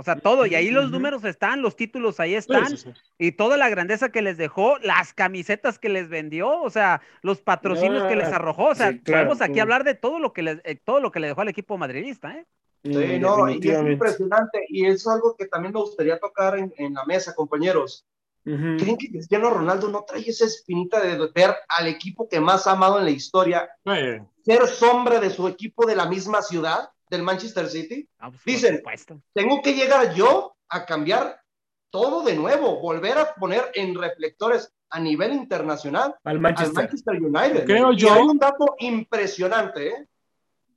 O sea, todo, y ahí los números están, los títulos ahí están, y toda la grandeza que les dejó, las camisetas que les vendió, o sea, los patrocinios que les arrojó, o sea, podemos aquí hablar de todo lo que les, eh, todo lo que le dejó al equipo madridista, ¿eh? Sí, no, y es impresionante, y es algo que también me gustaría tocar en, la mesa, compañeros. ¿Creen que Cristiano Ronaldo no trae esa espinita de ver al equipo que más ha amado en la historia ser sombra de su equipo de la misma ciudad? del Manchester City. Ah, pues, Dicen, tengo que llegar yo a cambiar todo de nuevo, volver a poner en reflectores a nivel internacional al Manchester, United. Creo yo. Y hay un dato impresionante, ¿eh?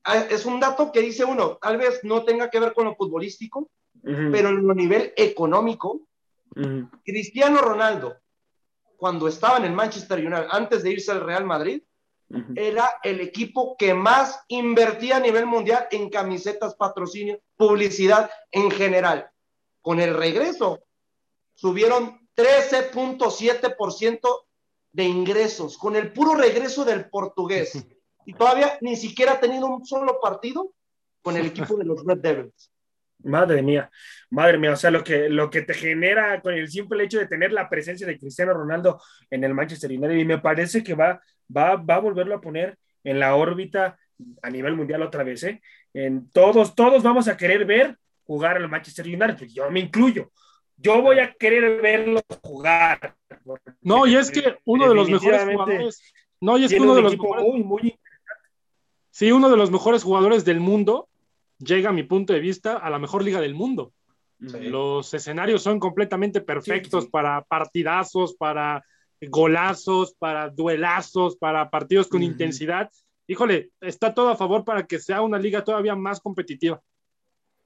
Ah, es un dato que dice uno, tal vez no tenga que ver con lo futbolístico, pero en lo nivel económico, Cristiano Ronaldo, cuando estaba en el Manchester United, antes de irse al Real Madrid, era el equipo que más invertía a nivel mundial en camisetas, patrocinio, publicidad en general. Con el regreso, subieron 13.7% de ingresos, con el puro regreso del portugués. Y todavía ni siquiera ha tenido un solo partido con el equipo de los Red Devils. Madre mía, madre mía, o sea, lo que, lo que te genera con el simple hecho de tener la presencia de Cristiano Ronaldo en el Manchester United, y me parece que va, va, va a volverlo a poner en la órbita a nivel mundial otra vez, ¿eh? En todos, todos vamos a querer ver jugar al Manchester United, yo me incluyo. Yo voy a querer verlo jugar. No, y es que uno de los mejores jugadores. No, y es que uno de los mejores, muy, muy... Sí, uno de los mejores jugadores del mundo llega a mi punto de vista a la mejor liga del mundo. Los escenarios son completamente perfectos para partidazos, para golazos, para duelazos, para partidos con intensidad. Híjole, está todo a favor para que sea una liga todavía más competitiva.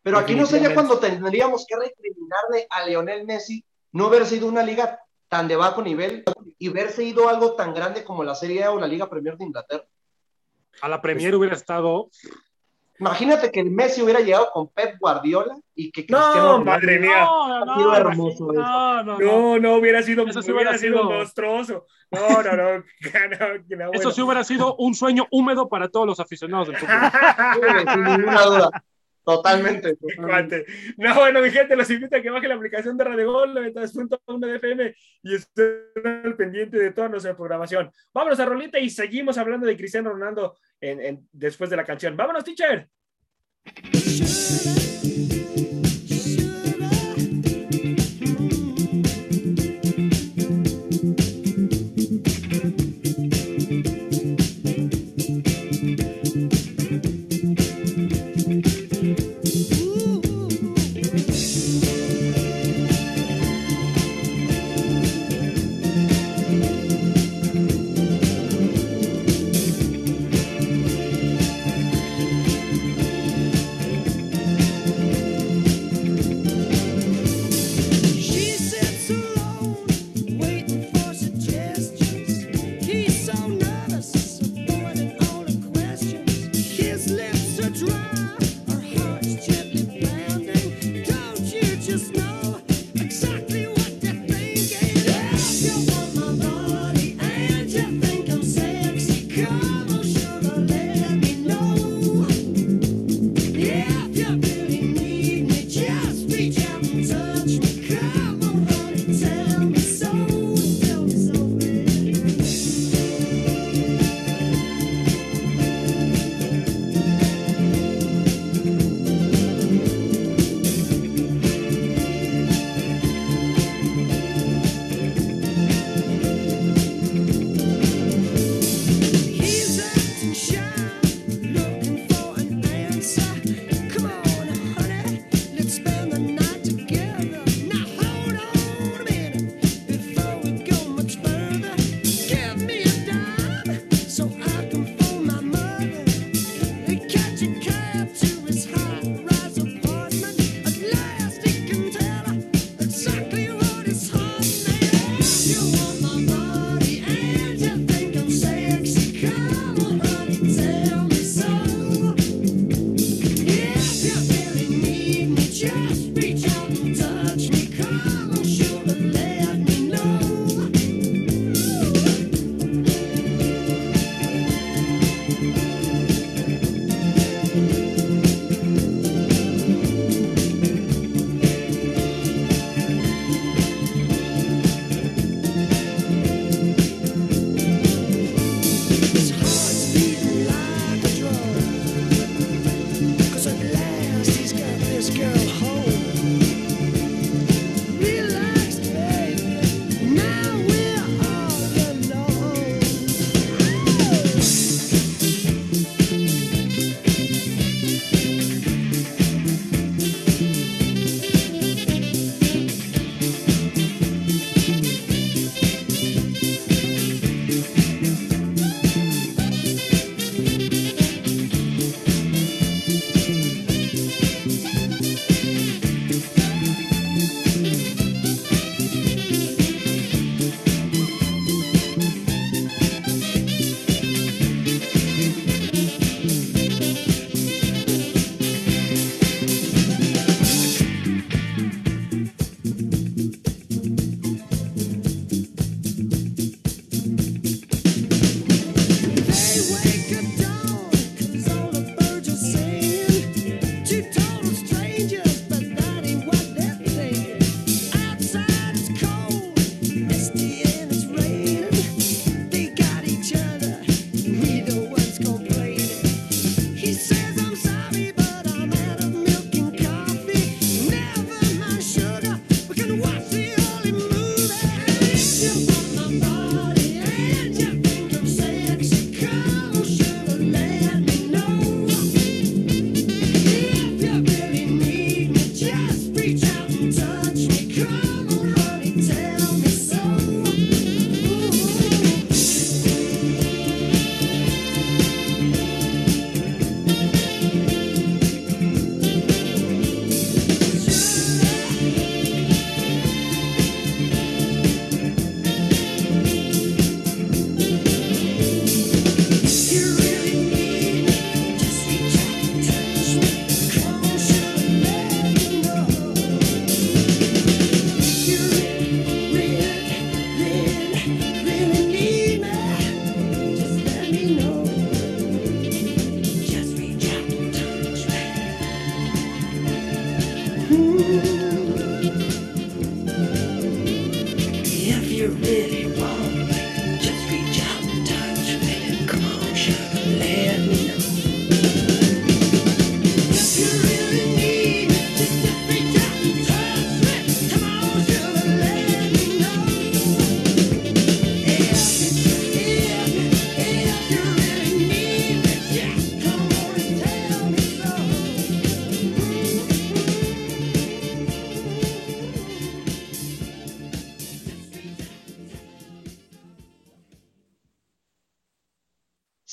Pero aquí no sería cuando tendríamos que recriminarle a Leonel Messi no haber sido una liga tan de bajo nivel y haberse ido algo tan grande como la Serie A o la Liga Premier de Inglaterra. A la Premier hubiera estado Imagínate que el Messi hubiera llegado con Pep Guardiola y que Cristiano no, madre mía. No, no, hermoso no, no, no, no, hubiera sido, hubiera, sido, monstruoso. No, no, no. Eso sí hubiera sido un sueño húmedo para todos los aficionados del fútbol. sin ninguna duda. Totalmente, No, bueno, mi gente, los invito a que bajen la aplicación de Radio Gol, 92.1 de FM y estén al pendiente de toda nuestra programación. Vámonos a Rolita y seguimos hablando de Cristiano Ronaldo en, después de la canción. Vámonos, teacher.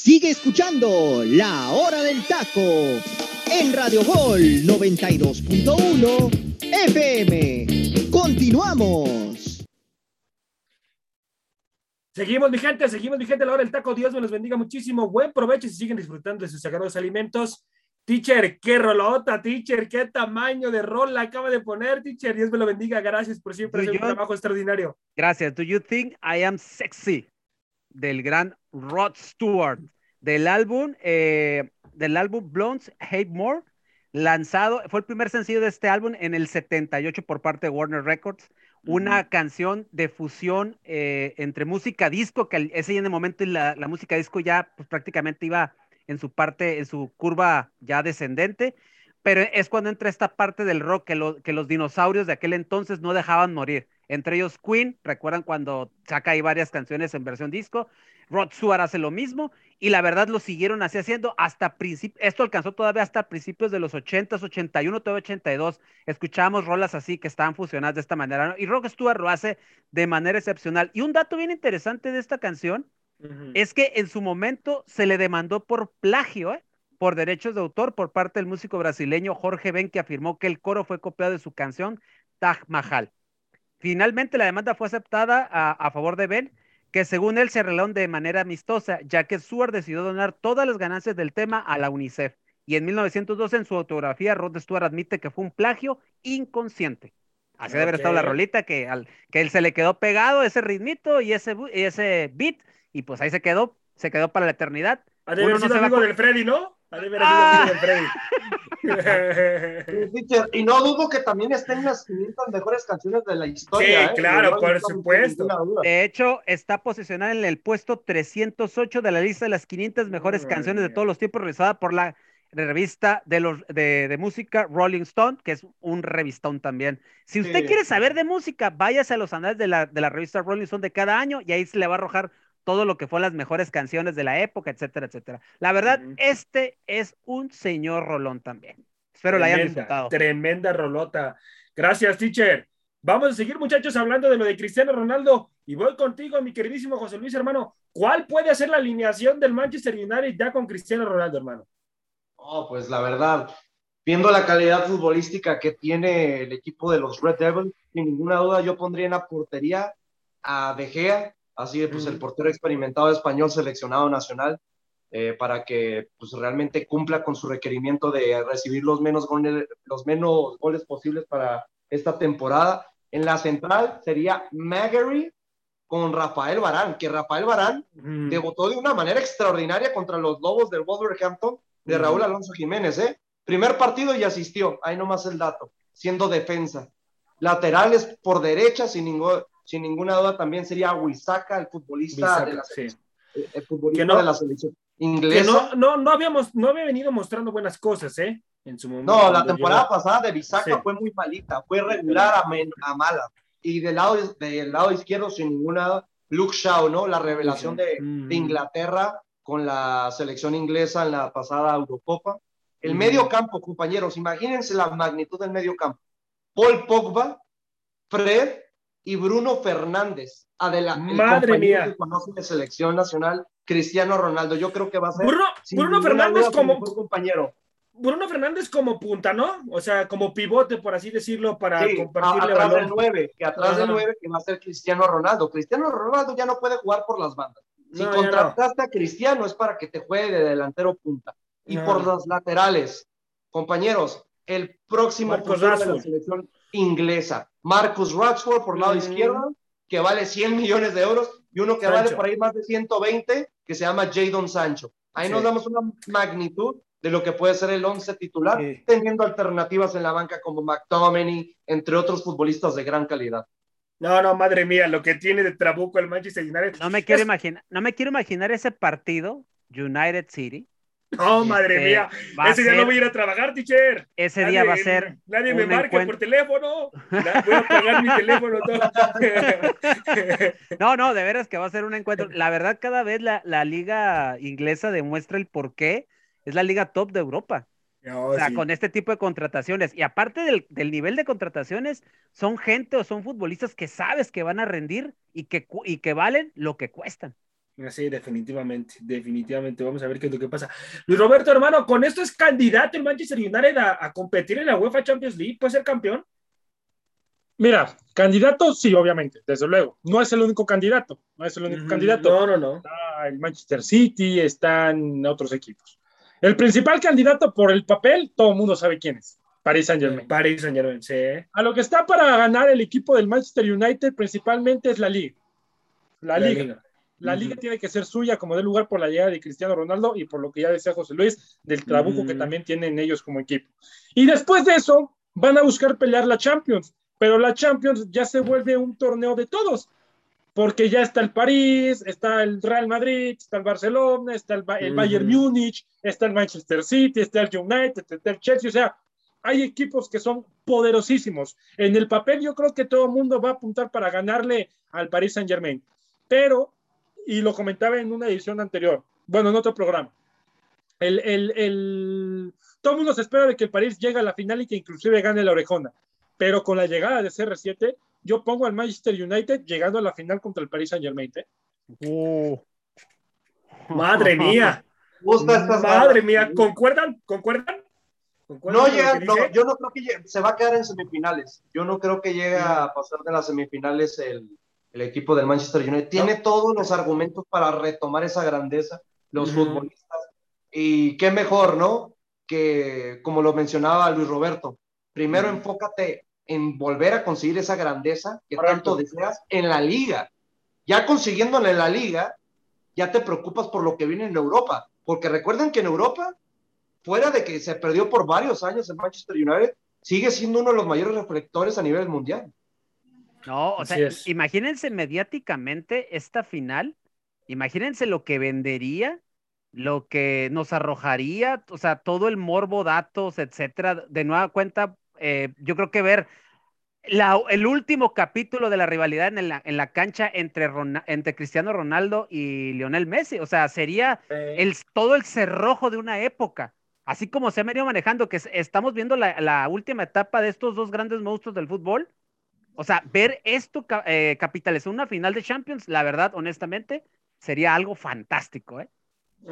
Sigue escuchando La Hora del Taco en Radio Gol 92.1 FM. Continuamos. Seguimos, mi gente, seguimos, mi gente, La Hora del Taco. Dios me los bendiga muchísimo. Buen provecho si siguen disfrutando de sus sagrados alimentos. Teacher, qué rolota, teacher, qué tamaño de rol acaba de poner, teacher. Dios me lo bendiga. Gracias por siempre hacer un trabajo extraordinario. Gracias. Do you think I am sexy? Del gran Rod Stewart. Del álbum, eh, del álbum Blondes Hate More, lanzado, fue el primer sencillo de este álbum en el 78 por parte de Warner Records. Una canción de fusión eh, entre música disco, que ese en el momento la, la música disco ya pues, prácticamente iba en su parte, en su curva ya descendente, pero es cuando entra esta parte del rock que, que los dinosaurios de aquel entonces no dejaban morir. Entre ellos Queen, recuerdan cuando saca ahí varias canciones en versión disco, Rod Stewart hace lo mismo y la verdad lo siguieron así haciendo hasta principios, esto alcanzó todavía hasta principios de los 80s, 81, todo 82, escuchábamos rolas así que estaban fusionadas de esta manera y Rod Stewart lo hace de manera excepcional. Y un dato bien interesante de esta canción es que en su momento se le demandó por plagio, ¿eh? por derechos de autor por parte del músico brasileño Jorge Ben, que afirmó que el coro fue copiado de su canción Taj Mahal. Finalmente la demanda fue aceptada a, favor de Ben, que según él se arreglaron de manera amistosa, ya que Stewart decidió donar todas las ganancias del tema a la UNICEF. Y en 1912, en su autografía, Rod Stewart admite que fue un plagio inconsciente. Así debe haber estado la rolita, que, al, que él se le quedó pegado ese ritmito y ese, ese beat, y pues ahí se quedó, se quedó para la eternidad. Ha de haber sido amigo del Freddy, ¿no? Y no dudo que también estén las 500 mejores canciones de la historia. Sí, ¿eh? claro, por supuesto. De hecho, está posicionada en el puesto 308 de la lista de las 500 mejores canciones de todos los tiempos, realizada por la revista de, los, de, música Rolling Stone, que es un revistón también. Si usted quiere saber de música, váyase a los anales de la, de la revista Rolling Stone de cada año y ahí se le va a arrojar todo lo que fue las mejores canciones de la época, etcétera, etcétera. La verdad, este es un señor rolón también. Espero la hayan disfrutado. Tremenda rolota. Gracias, teacher. Vamos a seguir, muchachos, hablando de lo de Cristiano Ronaldo. Y voy contigo, mi queridísimo José Luis, hermano. ¿Cuál puede ser la alineación del Manchester United ya con Cristiano Ronaldo, hermano? Oh, pues la verdad, viendo la calidad futbolística que tiene el equipo de los Red Devils, sin ninguna duda yo pondría en la portería a De Gea, Así pues el portero experimentado español seleccionado nacional eh, para que pues, realmente cumpla con su requerimiento de recibir los menos, goles, los menos goles posibles para esta temporada. En la central sería Magary con Rafael Barán, que Rafael Barán debutó de una manera extraordinaria contra los Lobos del Wolverhampton de Raúl Alonso Jiménez, ¿eh? Primer partido y asistió, ahí nomás el dato, siendo defensa. Laterales por derecha, sin ningún, sin ninguna duda también sería Wisaka, el futbolista, de, la selección, el futbolista de la selección inglesa. Que no, no, habíamos, no había venido mostrando buenas cosas, ¿eh? En su momento. No, la temporada pasada de Wisaka fue muy malita, fue regular a, mala. Y del lado, del lado izquierdo, sin ninguna Luke Shaw, ¿no? La revelación de, mm. Inglaterra con la selección inglesa en la pasada Eurocopa. El mm. medio campo, compañeros, imagínense la magnitud del medio campo. Paul Pogba, Fred, y Bruno Fernández. Adelante. Madre mía. Que conoce de selección nacional, Cristiano Ronaldo. Yo creo que va a ser. Bruno, Bruno Fernández como compañero. Bruno Fernández como punta, ¿no? O sea, como pivote, por así decirlo, para sí, compartirle atrás del 9, que atrás del 9 que va a ser Cristiano Ronaldo. Cristiano Ronaldo ya no puede jugar por las bandas. Si contrataste a Cristiano es para que te juegue de delantero punta. Y por los laterales, compañeros, el próximo de la selección inglesa. Marcus Rashford por lado mm. izquierdo, que vale 100 millones de euros, y uno que vale por ahí más de 120, que se llama Jadon Sancho. Ahí nos damos una magnitud de lo que puede ser el 11 titular, teniendo alternativas en la banca como McTominay, entre otros futbolistas de gran calidad. No, no, madre mía, lo que tiene de trabuco el Manchester United. No me quiero imaginar, no me quiero imaginar ese partido United City Oh, madre este, mía. Ese día no voy a ir a trabajar, teacher. Ese día va a ser. Nadie me marca por teléfono. Voy a pagar mi teléfono. no, no, de veras que va a ser un encuentro. La verdad, cada vez la, la liga inglesa demuestra el por qué es la liga top de Europa. o sea, con este tipo de contrataciones. Y aparte del, del, nivel de contrataciones, son gente o son futbolistas que sabes que van a rendir y que, y que valen lo que cuestan. Sí, definitivamente, definitivamente. Vamos a ver qué es lo que pasa. Luis Roberto, hermano, con esto es candidato el Manchester United a, a competir en la UEFA Champions League. ¿Puede ser campeón? Mira, candidato, sí, obviamente, desde luego. No es el único candidato, no es el único candidato. No, no, no. Está el Manchester City, están otros equipos. El principal candidato por el papel, todo el mundo sabe quién es. Paris Saint Germain. Paris Saint Germain, sí. A lo que está para ganar el equipo del Manchester United principalmente es la liga. La, La liga. liga. La liga tiene que ser suya como de lugar por la llegada de Cristiano Ronaldo y por lo que ya decía José Luis, del trabuco que también tienen ellos como equipo. Y después de eso, van a buscar pelear la Champions, pero la Champions ya se vuelve un torneo de todos, porque ya está el París, está el Real Madrid, está el Barcelona, está el, Ba- el. Bayern Múnich, está el Manchester City, está el United, está el Chelsea, o sea, hay equipos que son poderosísimos. En el papel yo creo que todo el mundo va a apuntar para ganarle al Paris Saint Germain, pero, y lo comentaba en una edición anterior, bueno, en otro programa, el, el, el- todo el mundo se espera de que el París llegue a la final y que inclusive gane la orejona, pero con la llegada de CR7, yo pongo al Manchester United llegando a la final contra el Paris Saint Germain. ¿eh? Uh. Madre mía. Estas Madre mía. ¿Concuerdan? ¿Concuerdan? ¿Concuerdan No llega, no, yo no creo que llegue- se va a quedar en semifinales. Yo no creo que llegue a pasar de las semifinales el, el equipo del Manchester United. Tiene todos los argumentos para retomar esa grandeza, los futbolistas. Y qué mejor, ¿no? Que, como lo mencionaba Luis Roberto, primero enfócate en volver a conseguir esa grandeza que Correcto. tanto deseas en la liga. Ya consiguiéndola en la liga, ya te preocupas por lo que viene en Europa. Porque recuerden que en Europa fuera de que se perdió por varios años en Manchester United, sigue siendo uno de los mayores reflectores a nivel mundial. No, o Así sea, es. imagínense mediáticamente esta final, imagínense lo que vendería, lo que nos arrojaría, o sea, todo el morbo, datos, etcétera. De nueva cuenta, eh, yo creo que ver la- el último capítulo de la rivalidad en la, en la cancha entre, Rona- entre Cristiano Ronaldo y Lionel Messi, o sea, sería el, todo el cerrojo de una época. Así como se ha venido manejando, que es- estamos viendo la, la última etapa de estos dos grandes monstruos del fútbol. O sea, ver esto eh, capitalizar una final de Champions, la verdad, honestamente, sería algo fantástico, ¿eh?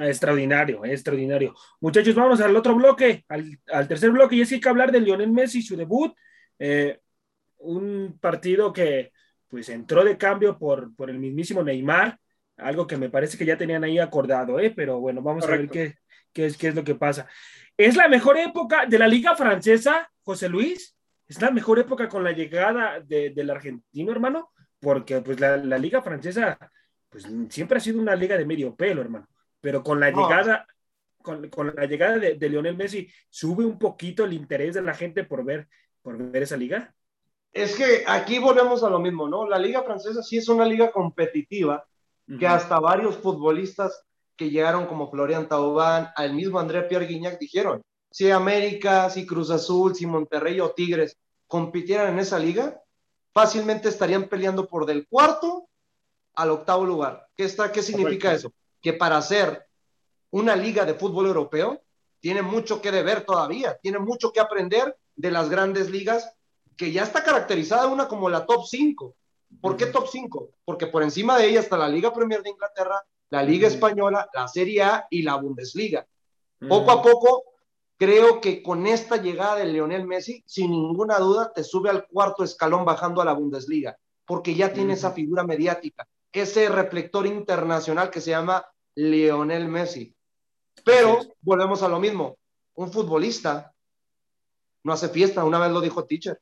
Extraordinario, extraordinario. Muchachos, vamos al otro bloque, al, al tercer bloque, y es que hay que hablar de Lionel Messi, su debut, eh, un partido que pues entró de cambio por, por el mismísimo Neymar, algo que me parece que ya tenían ahí acordado, ¿eh? pero bueno, vamos a ver qué, qué, es, qué es lo que pasa. ¿Es la mejor época de la liga francesa, José Luis? ¿Es la mejor época con la llegada de- del argentino, hermano? Porque pues la, la liga francesa pues siempre ha sido una liga de medio pelo, hermano pero con la llegada, con, con la llegada de, de Lionel Messi, sube un poquito el interés de la gente por ver, por ver esa liga. Es que aquí volvemos a lo mismo, ¿no? La liga francesa sí es una liga competitiva que hasta varios futbolistas que llegaron como Florian Thauvin, al mismo André Pierre Guignac dijeron, si América, si Cruz Azul, si Monterrey o Tigres compitieran en esa liga, fácilmente estarían peleando por del cuarto al octavo lugar. ¿Qué, está, qué significa Correcto. eso? Que para ser una liga de fútbol europeo tiene mucho que deber todavía, tiene mucho que aprender de las grandes ligas que ya está caracterizada una como la top 5. ¿Por qué top 5? Porque por encima de ella está la Liga Premier de Inglaterra, la Liga. Española, la Serie A y la Bundesliga. Poco a poco, creo que con esta llegada de Lionel Messi, sin ninguna duda, te sube al cuarto escalón bajando a la Bundesliga, porque ya tiene Ujú. esa figura mediática, ese reflector internacional que se llama Lionel Messi. Pero volvemos a lo mismo, un futbolista no hace fiesta, una vez lo dijo Teacher.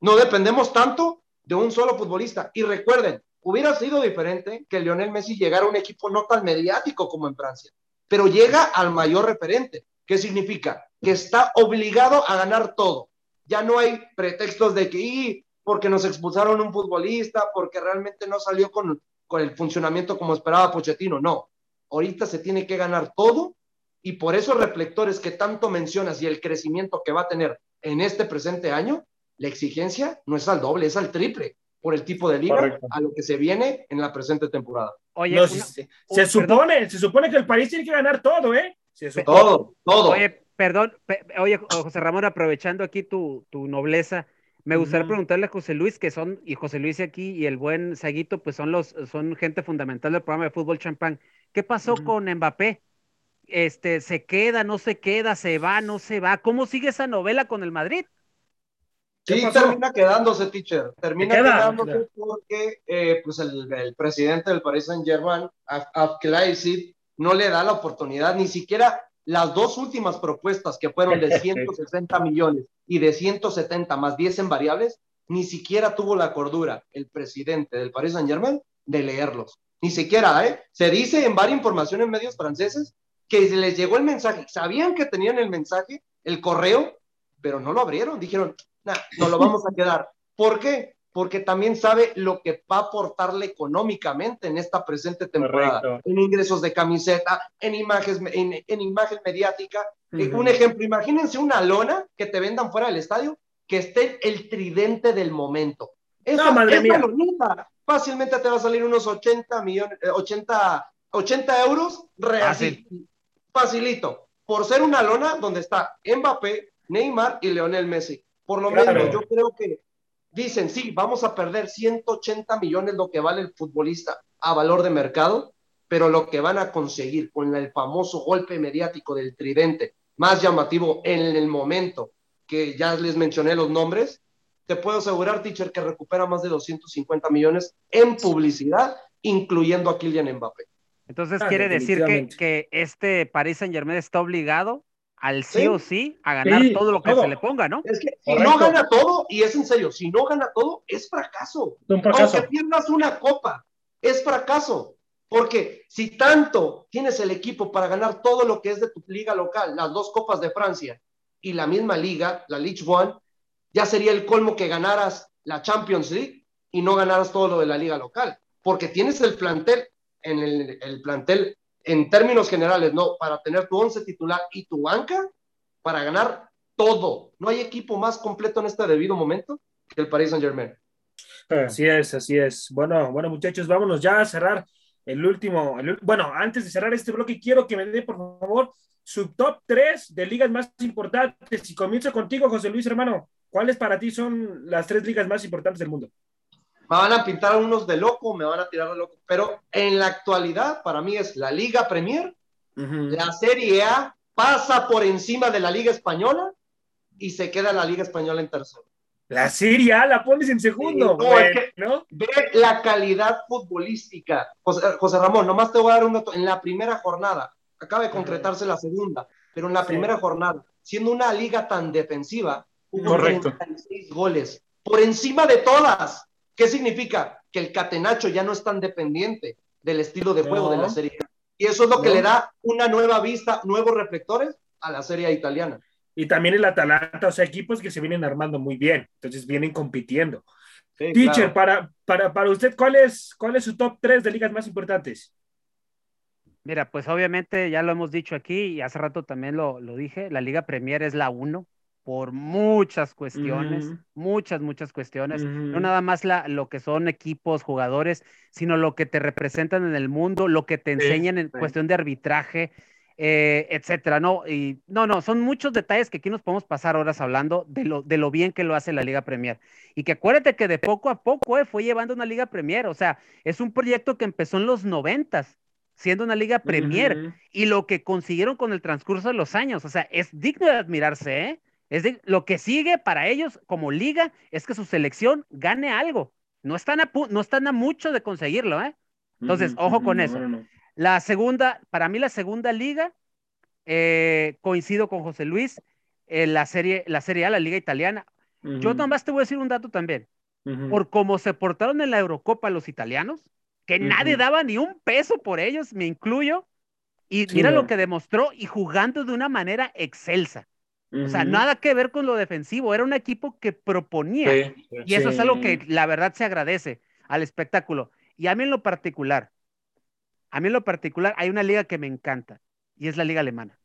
No dependemos tanto de un solo futbolista. Y recuerden, hubiera sido diferente que Lionel Messi llegara a un equipo no tan mediático como en Francia, pero llega al mayor referente. ¿Qué significa? Que está obligado a ganar todo. Ya no hay pretextos de que, "Y, porque nos expulsaron un futbolista, porque realmente no salió con, con el funcionamiento como esperaba Pochettino. No, ahorita se tiene que ganar todo y por esos reflectores que tanto mencionas y el crecimiento que va a tener en este presente año, la exigencia no es al doble, es al triple por el tipo de liga Correcto. a lo que se viene en la presente temporada. Oye, No, una- se, se- un- se perdón. supone, se supone que el país tiene que ganar todo, ¿eh? Se supone. Todo, todo. Oye, perdón, pe- oye, José Ramón, aprovechando aquí tu, tu nobleza, Me gustaría preguntarle a José Luis, que son, y José Luis aquí y el buen Saguito, pues son los, son gente fundamental del programa de fútbol champán. ¿Qué pasó con Mbappé? Este, ¿se queda, no se queda, se va, no se va? ¿Cómo sigue esa novela con el Madrid? Sí, termina quedándose, teacher. Termina quedándose porque eh, pues el, el, presidente del Paris Saint Germain, Abdelaziz, no le da la oportunidad, ni siquiera las dos últimas propuestas que fueron de 160 millones y de 170 más 10 en variables, ni siquiera tuvo la cordura el presidente del Paris Saint Germain de leerlos. Ni siquiera, ¿eh? Se dice en varias informaciones en medios franceses que les llegó el mensaje, sabían que tenían el mensaje, el correo, pero no lo abrieron. Dijeron, no lo vamos a quedar. ¿Por qué? Porque también sabe lo que va a aportarle económicamente en esta presente temporada, en ingresos de camiseta, en, imágenes, en, imagen mediática. Eh, un ejemplo, imagínense una lona que te vendan fuera del estadio, que esté el tridente del momento. Esa, madre mía. lonita fácilmente te va a salir unos 80 millones, 80, eh, 80 euros, Fácil. facilito, por ser una lona donde está Mbappé, Neymar y Leonel Messi. Por lo menos yo creo que dicen, sí, vamos a perder 180 millones lo que vale el futbolista a valor de mercado, pero lo que van a conseguir con el famoso golpe mediático del tridente más llamativo en el momento que ya les mencioné los nombres, te puedo asegurar, teacher, que recupera más de 250 millones en publicidad, incluyendo a Kylian Mbappé. Entonces ah, quiere decir que, que este Paris Saint Germain está obligado al sí, o sí a ganar todo lo que se le ponga, ¿no? Es que si no gana todo, y es en serio, si no gana todo, es fracaso. Un fracaso. Aunque pierdas una copa, es fracaso. Porque si tanto tienes el equipo para ganar todo lo que es de tu liga local, las dos copas de Francia y la misma liga, la League One, ya sería el colmo que ganaras la Champions League y no ganaras todo lo de la liga local. Porque tienes el plantel, en el, el plantel en términos generales, no, para tener tu once titular y tu banca para ganar todo. No hay equipo más completo en este debido momento que el Paris Saint Germain. Así es, así es. Bueno, bueno, muchachos, vámonos ya a cerrar el último. bueno, antes de cerrar este bloque, quiero que me dé, por favor, su top 3 de ligas más importantes. Y comienzo contigo, José Luis, hermano. ¿Cuáles para ti son las tres ligas más importantes del mundo? Me van a pintar unos de loco, me van a tirar de loco, pero en la actualidad para mí es la Liga Premier, la Serie A pasa por encima de la Liga Española y se queda la Liga Española en tercero. La Serie A la pones en segundo, no, Ve la calidad futbolística. José, Ramón, nomás te voy a dar un dato. En la primera jornada, acaba de concretarse la segunda, pero en la primera jornada, siendo una liga tan defensiva, hubo Correcto. 36 goles, por encima de todas. ¿Qué significa? Que el catenacho ya no es tan dependiente del estilo de juego de la serie. Y eso es lo que le da una nueva vista, nuevos reflectores a la serie italiana. Y también el Atalanta, o sea, equipos que se vienen armando muy bien, entonces vienen compitiendo. Teacher, para, para, para usted, ¿cuál es, ¿cuál es su top 3 de ligas más importantes? Mira, pues obviamente ya lo hemos dicho aquí y hace rato también lo, lo dije, la Liga Premier es la 1 por muchas cuestiones, muchas, muchas cuestiones, no nada más la, lo que son equipos, jugadores, sino lo que te representan en el mundo, lo que te enseñan en cuestión de arbitraje, eh, etcétera, ¿no? Y no, no, son muchos detalles que aquí nos podemos pasar horas hablando de lo, de lo bien que lo hace la Liga Premier. Y que acuérdate que de poco a poco eh, fue llevando una Liga Premier, o sea, es un proyecto que empezó en los noventas, siendo una Liga Premier, y lo que consiguieron con el transcurso de los años, o sea, es digno de admirarse, ¿eh? Es lo que sigue para ellos como liga es que su selección gane algo. No están a, no están a mucho de conseguirlo, ¿eh? Entonces, ojo con eso. La segunda, para mí la segunda liga, eh, coincido con José Luis, en la serie, la serie A, la liga italiana. Yo nomás te voy a decir un dato también. Por cómo se portaron en la Eurocopa los italianos, que nadie daba ni un peso por ellos, me incluyo, y mira lo que demostró y jugando de una manera excelsa. O sea, nada que ver con lo defensivo, era un equipo que proponía. y eso es algo que la verdad se agradece al espectáculo. Y a mí en lo particular, a mí en lo particular hay una liga que me encanta y es la liga alemana,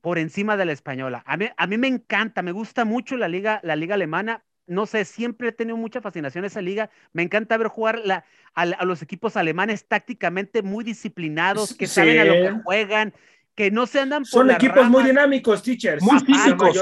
por encima de la española. A mí, a mí me encanta, me gusta mucho la liga, la liga alemana. No sé, siempre he tenido mucha fascinación esa liga. Me encanta ver jugar la, a, los equipos alemanes tácticamente muy disciplinados, que saben a lo que juegan, que no se andan por Son equipos muy dinámicos, teachers. Muy físicos.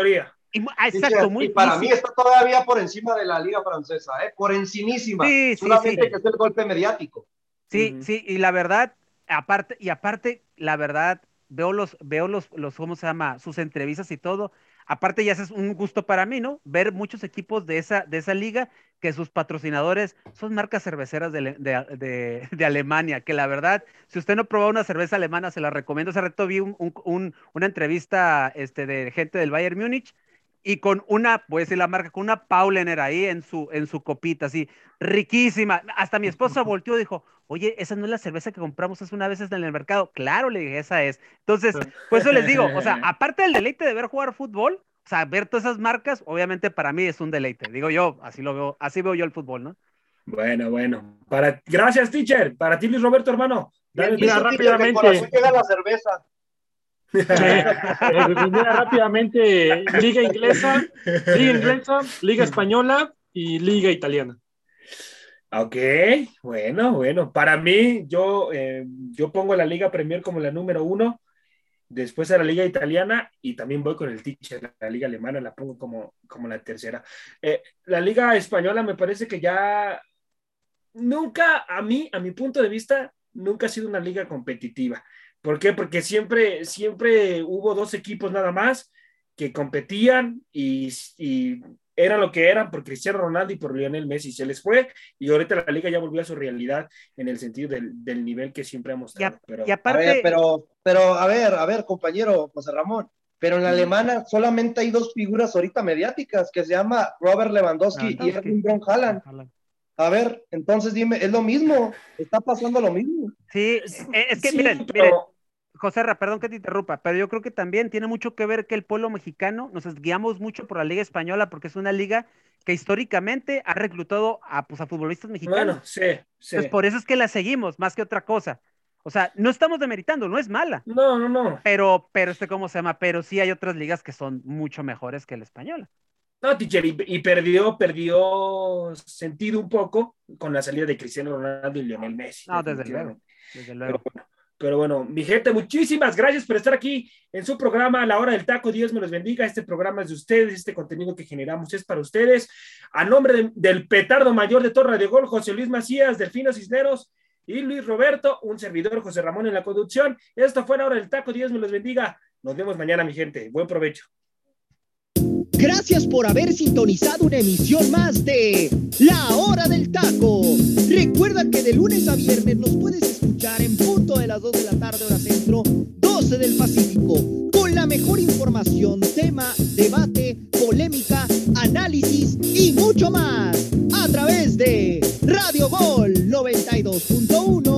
ah, exacto, muy y para mí está todavía por encima de la liga francesa, ¿eh? por encimísima. Sí, Solamente sí, que es el golpe mediático. Sí, sí, y la verdad, aparte, y aparte, la verdad, veo los, veo los, los, ¿cómo se llama? Sus entrevistas y todo. Aparte ya es un gusto para mí, ¿no? Ver muchos equipos de esa, de esa liga que sus patrocinadores son marcas cerveceras de, de, de, Alemania, que la verdad, si usted no probó una cerveza alemana, se la recomiendo. Hace rato vi un, un, una entrevista este, de gente del Bayern Múnich y con una, voy a decir la marca, con una Paulener ahí en su, en su copita, así, riquísima. Hasta mi esposa volteó y dijo, oye, esa no es la cerveza que compramos hace una vez en el mercado. Claro, le dije, esa es. Entonces, pues eso les digo, o sea, aparte del deleite de ver jugar fútbol, o sea, ver todas esas marcas, obviamente para mí es un deleite. Digo yo, así lo veo, así veo yo el fútbol, ¿no? Bueno, bueno. Para, gracias, teacher. Para ti, Luis Roberto, hermano. Dale, mira, rápidamente. llega la cerveza. rápidamente, Liga Inglesa, Liga Inglesa, Liga Española y Liga Italiana. Ok, bueno, bueno. Para mí, yo, eh, yo pongo la Liga Premier como la número uno, después a la Liga Italiana y también voy con el teacher, la Liga Alemana, la pongo como, como la tercera. Eh, la Liga Española me parece que ya nunca, a mí, a mi punto de vista, nunca ha sido una liga competitiva. ¿Por qué? Porque siempre, siempre hubo dos equipos nada más que competían y, eran lo que eran por Cristiano Ronaldo y por Lionel Messi. Se les fue y ahorita la liga ya volvió a su realidad en el sentido del, nivel que siempre ha mostrado. pero... aparte... pero, pero a ver, a ver, compañero José Ramón, pero en la alemana solamente hay dos figuras ahorita mediáticas que se llama Robert Lewandowski, y Erwin Bron Haaland. A ver, entonces dime, es lo mismo, está pasando lo mismo. Sí, es que miren, José perdón que te interrumpa, pero yo creo que también tiene mucho que ver que el pueblo mexicano nos guiamos mucho por la Liga Española porque es una liga que históricamente ha reclutado a, pues, a futbolistas mexicanos. Bueno, sí, sí. Entonces, por eso es que la seguimos, más que otra cosa. O sea, no estamos demeritando, no es mala. No, no, no. Pero, pero este cómo se llama, pero sí hay otras ligas que son mucho mejores que la española. No, teacher, y, perdió, perdió sentido un poco con la salida de Cristiano Ronaldo y Lionel Messi. No, desde luego. Desde luego. Pero, bueno, mi gente, muchísimas gracias por estar aquí en su programa La Hora del Taco. Dios me los bendiga. Este programa es de ustedes, este contenido que generamos es para ustedes. A nombre del petardo mayor de Torre de Gol, José Luis Macías, Delfino Cisneros y Luis Roberto, un servidor José Ramón en la conducción. Esto fue La Hora del Taco. Dios me los bendiga. Nos vemos mañana, mi gente. Buen provecho. Gracias por haber sintonizado una emisión más de La Hora del Taco. Recuerda que de lunes a viernes nos puedes escuchar en punto de las 2 de la tarde hora centro, 12 del Pacífico, con la mejor información, tema, debate, polémica, análisis y mucho más a través de Radio Gol 92.1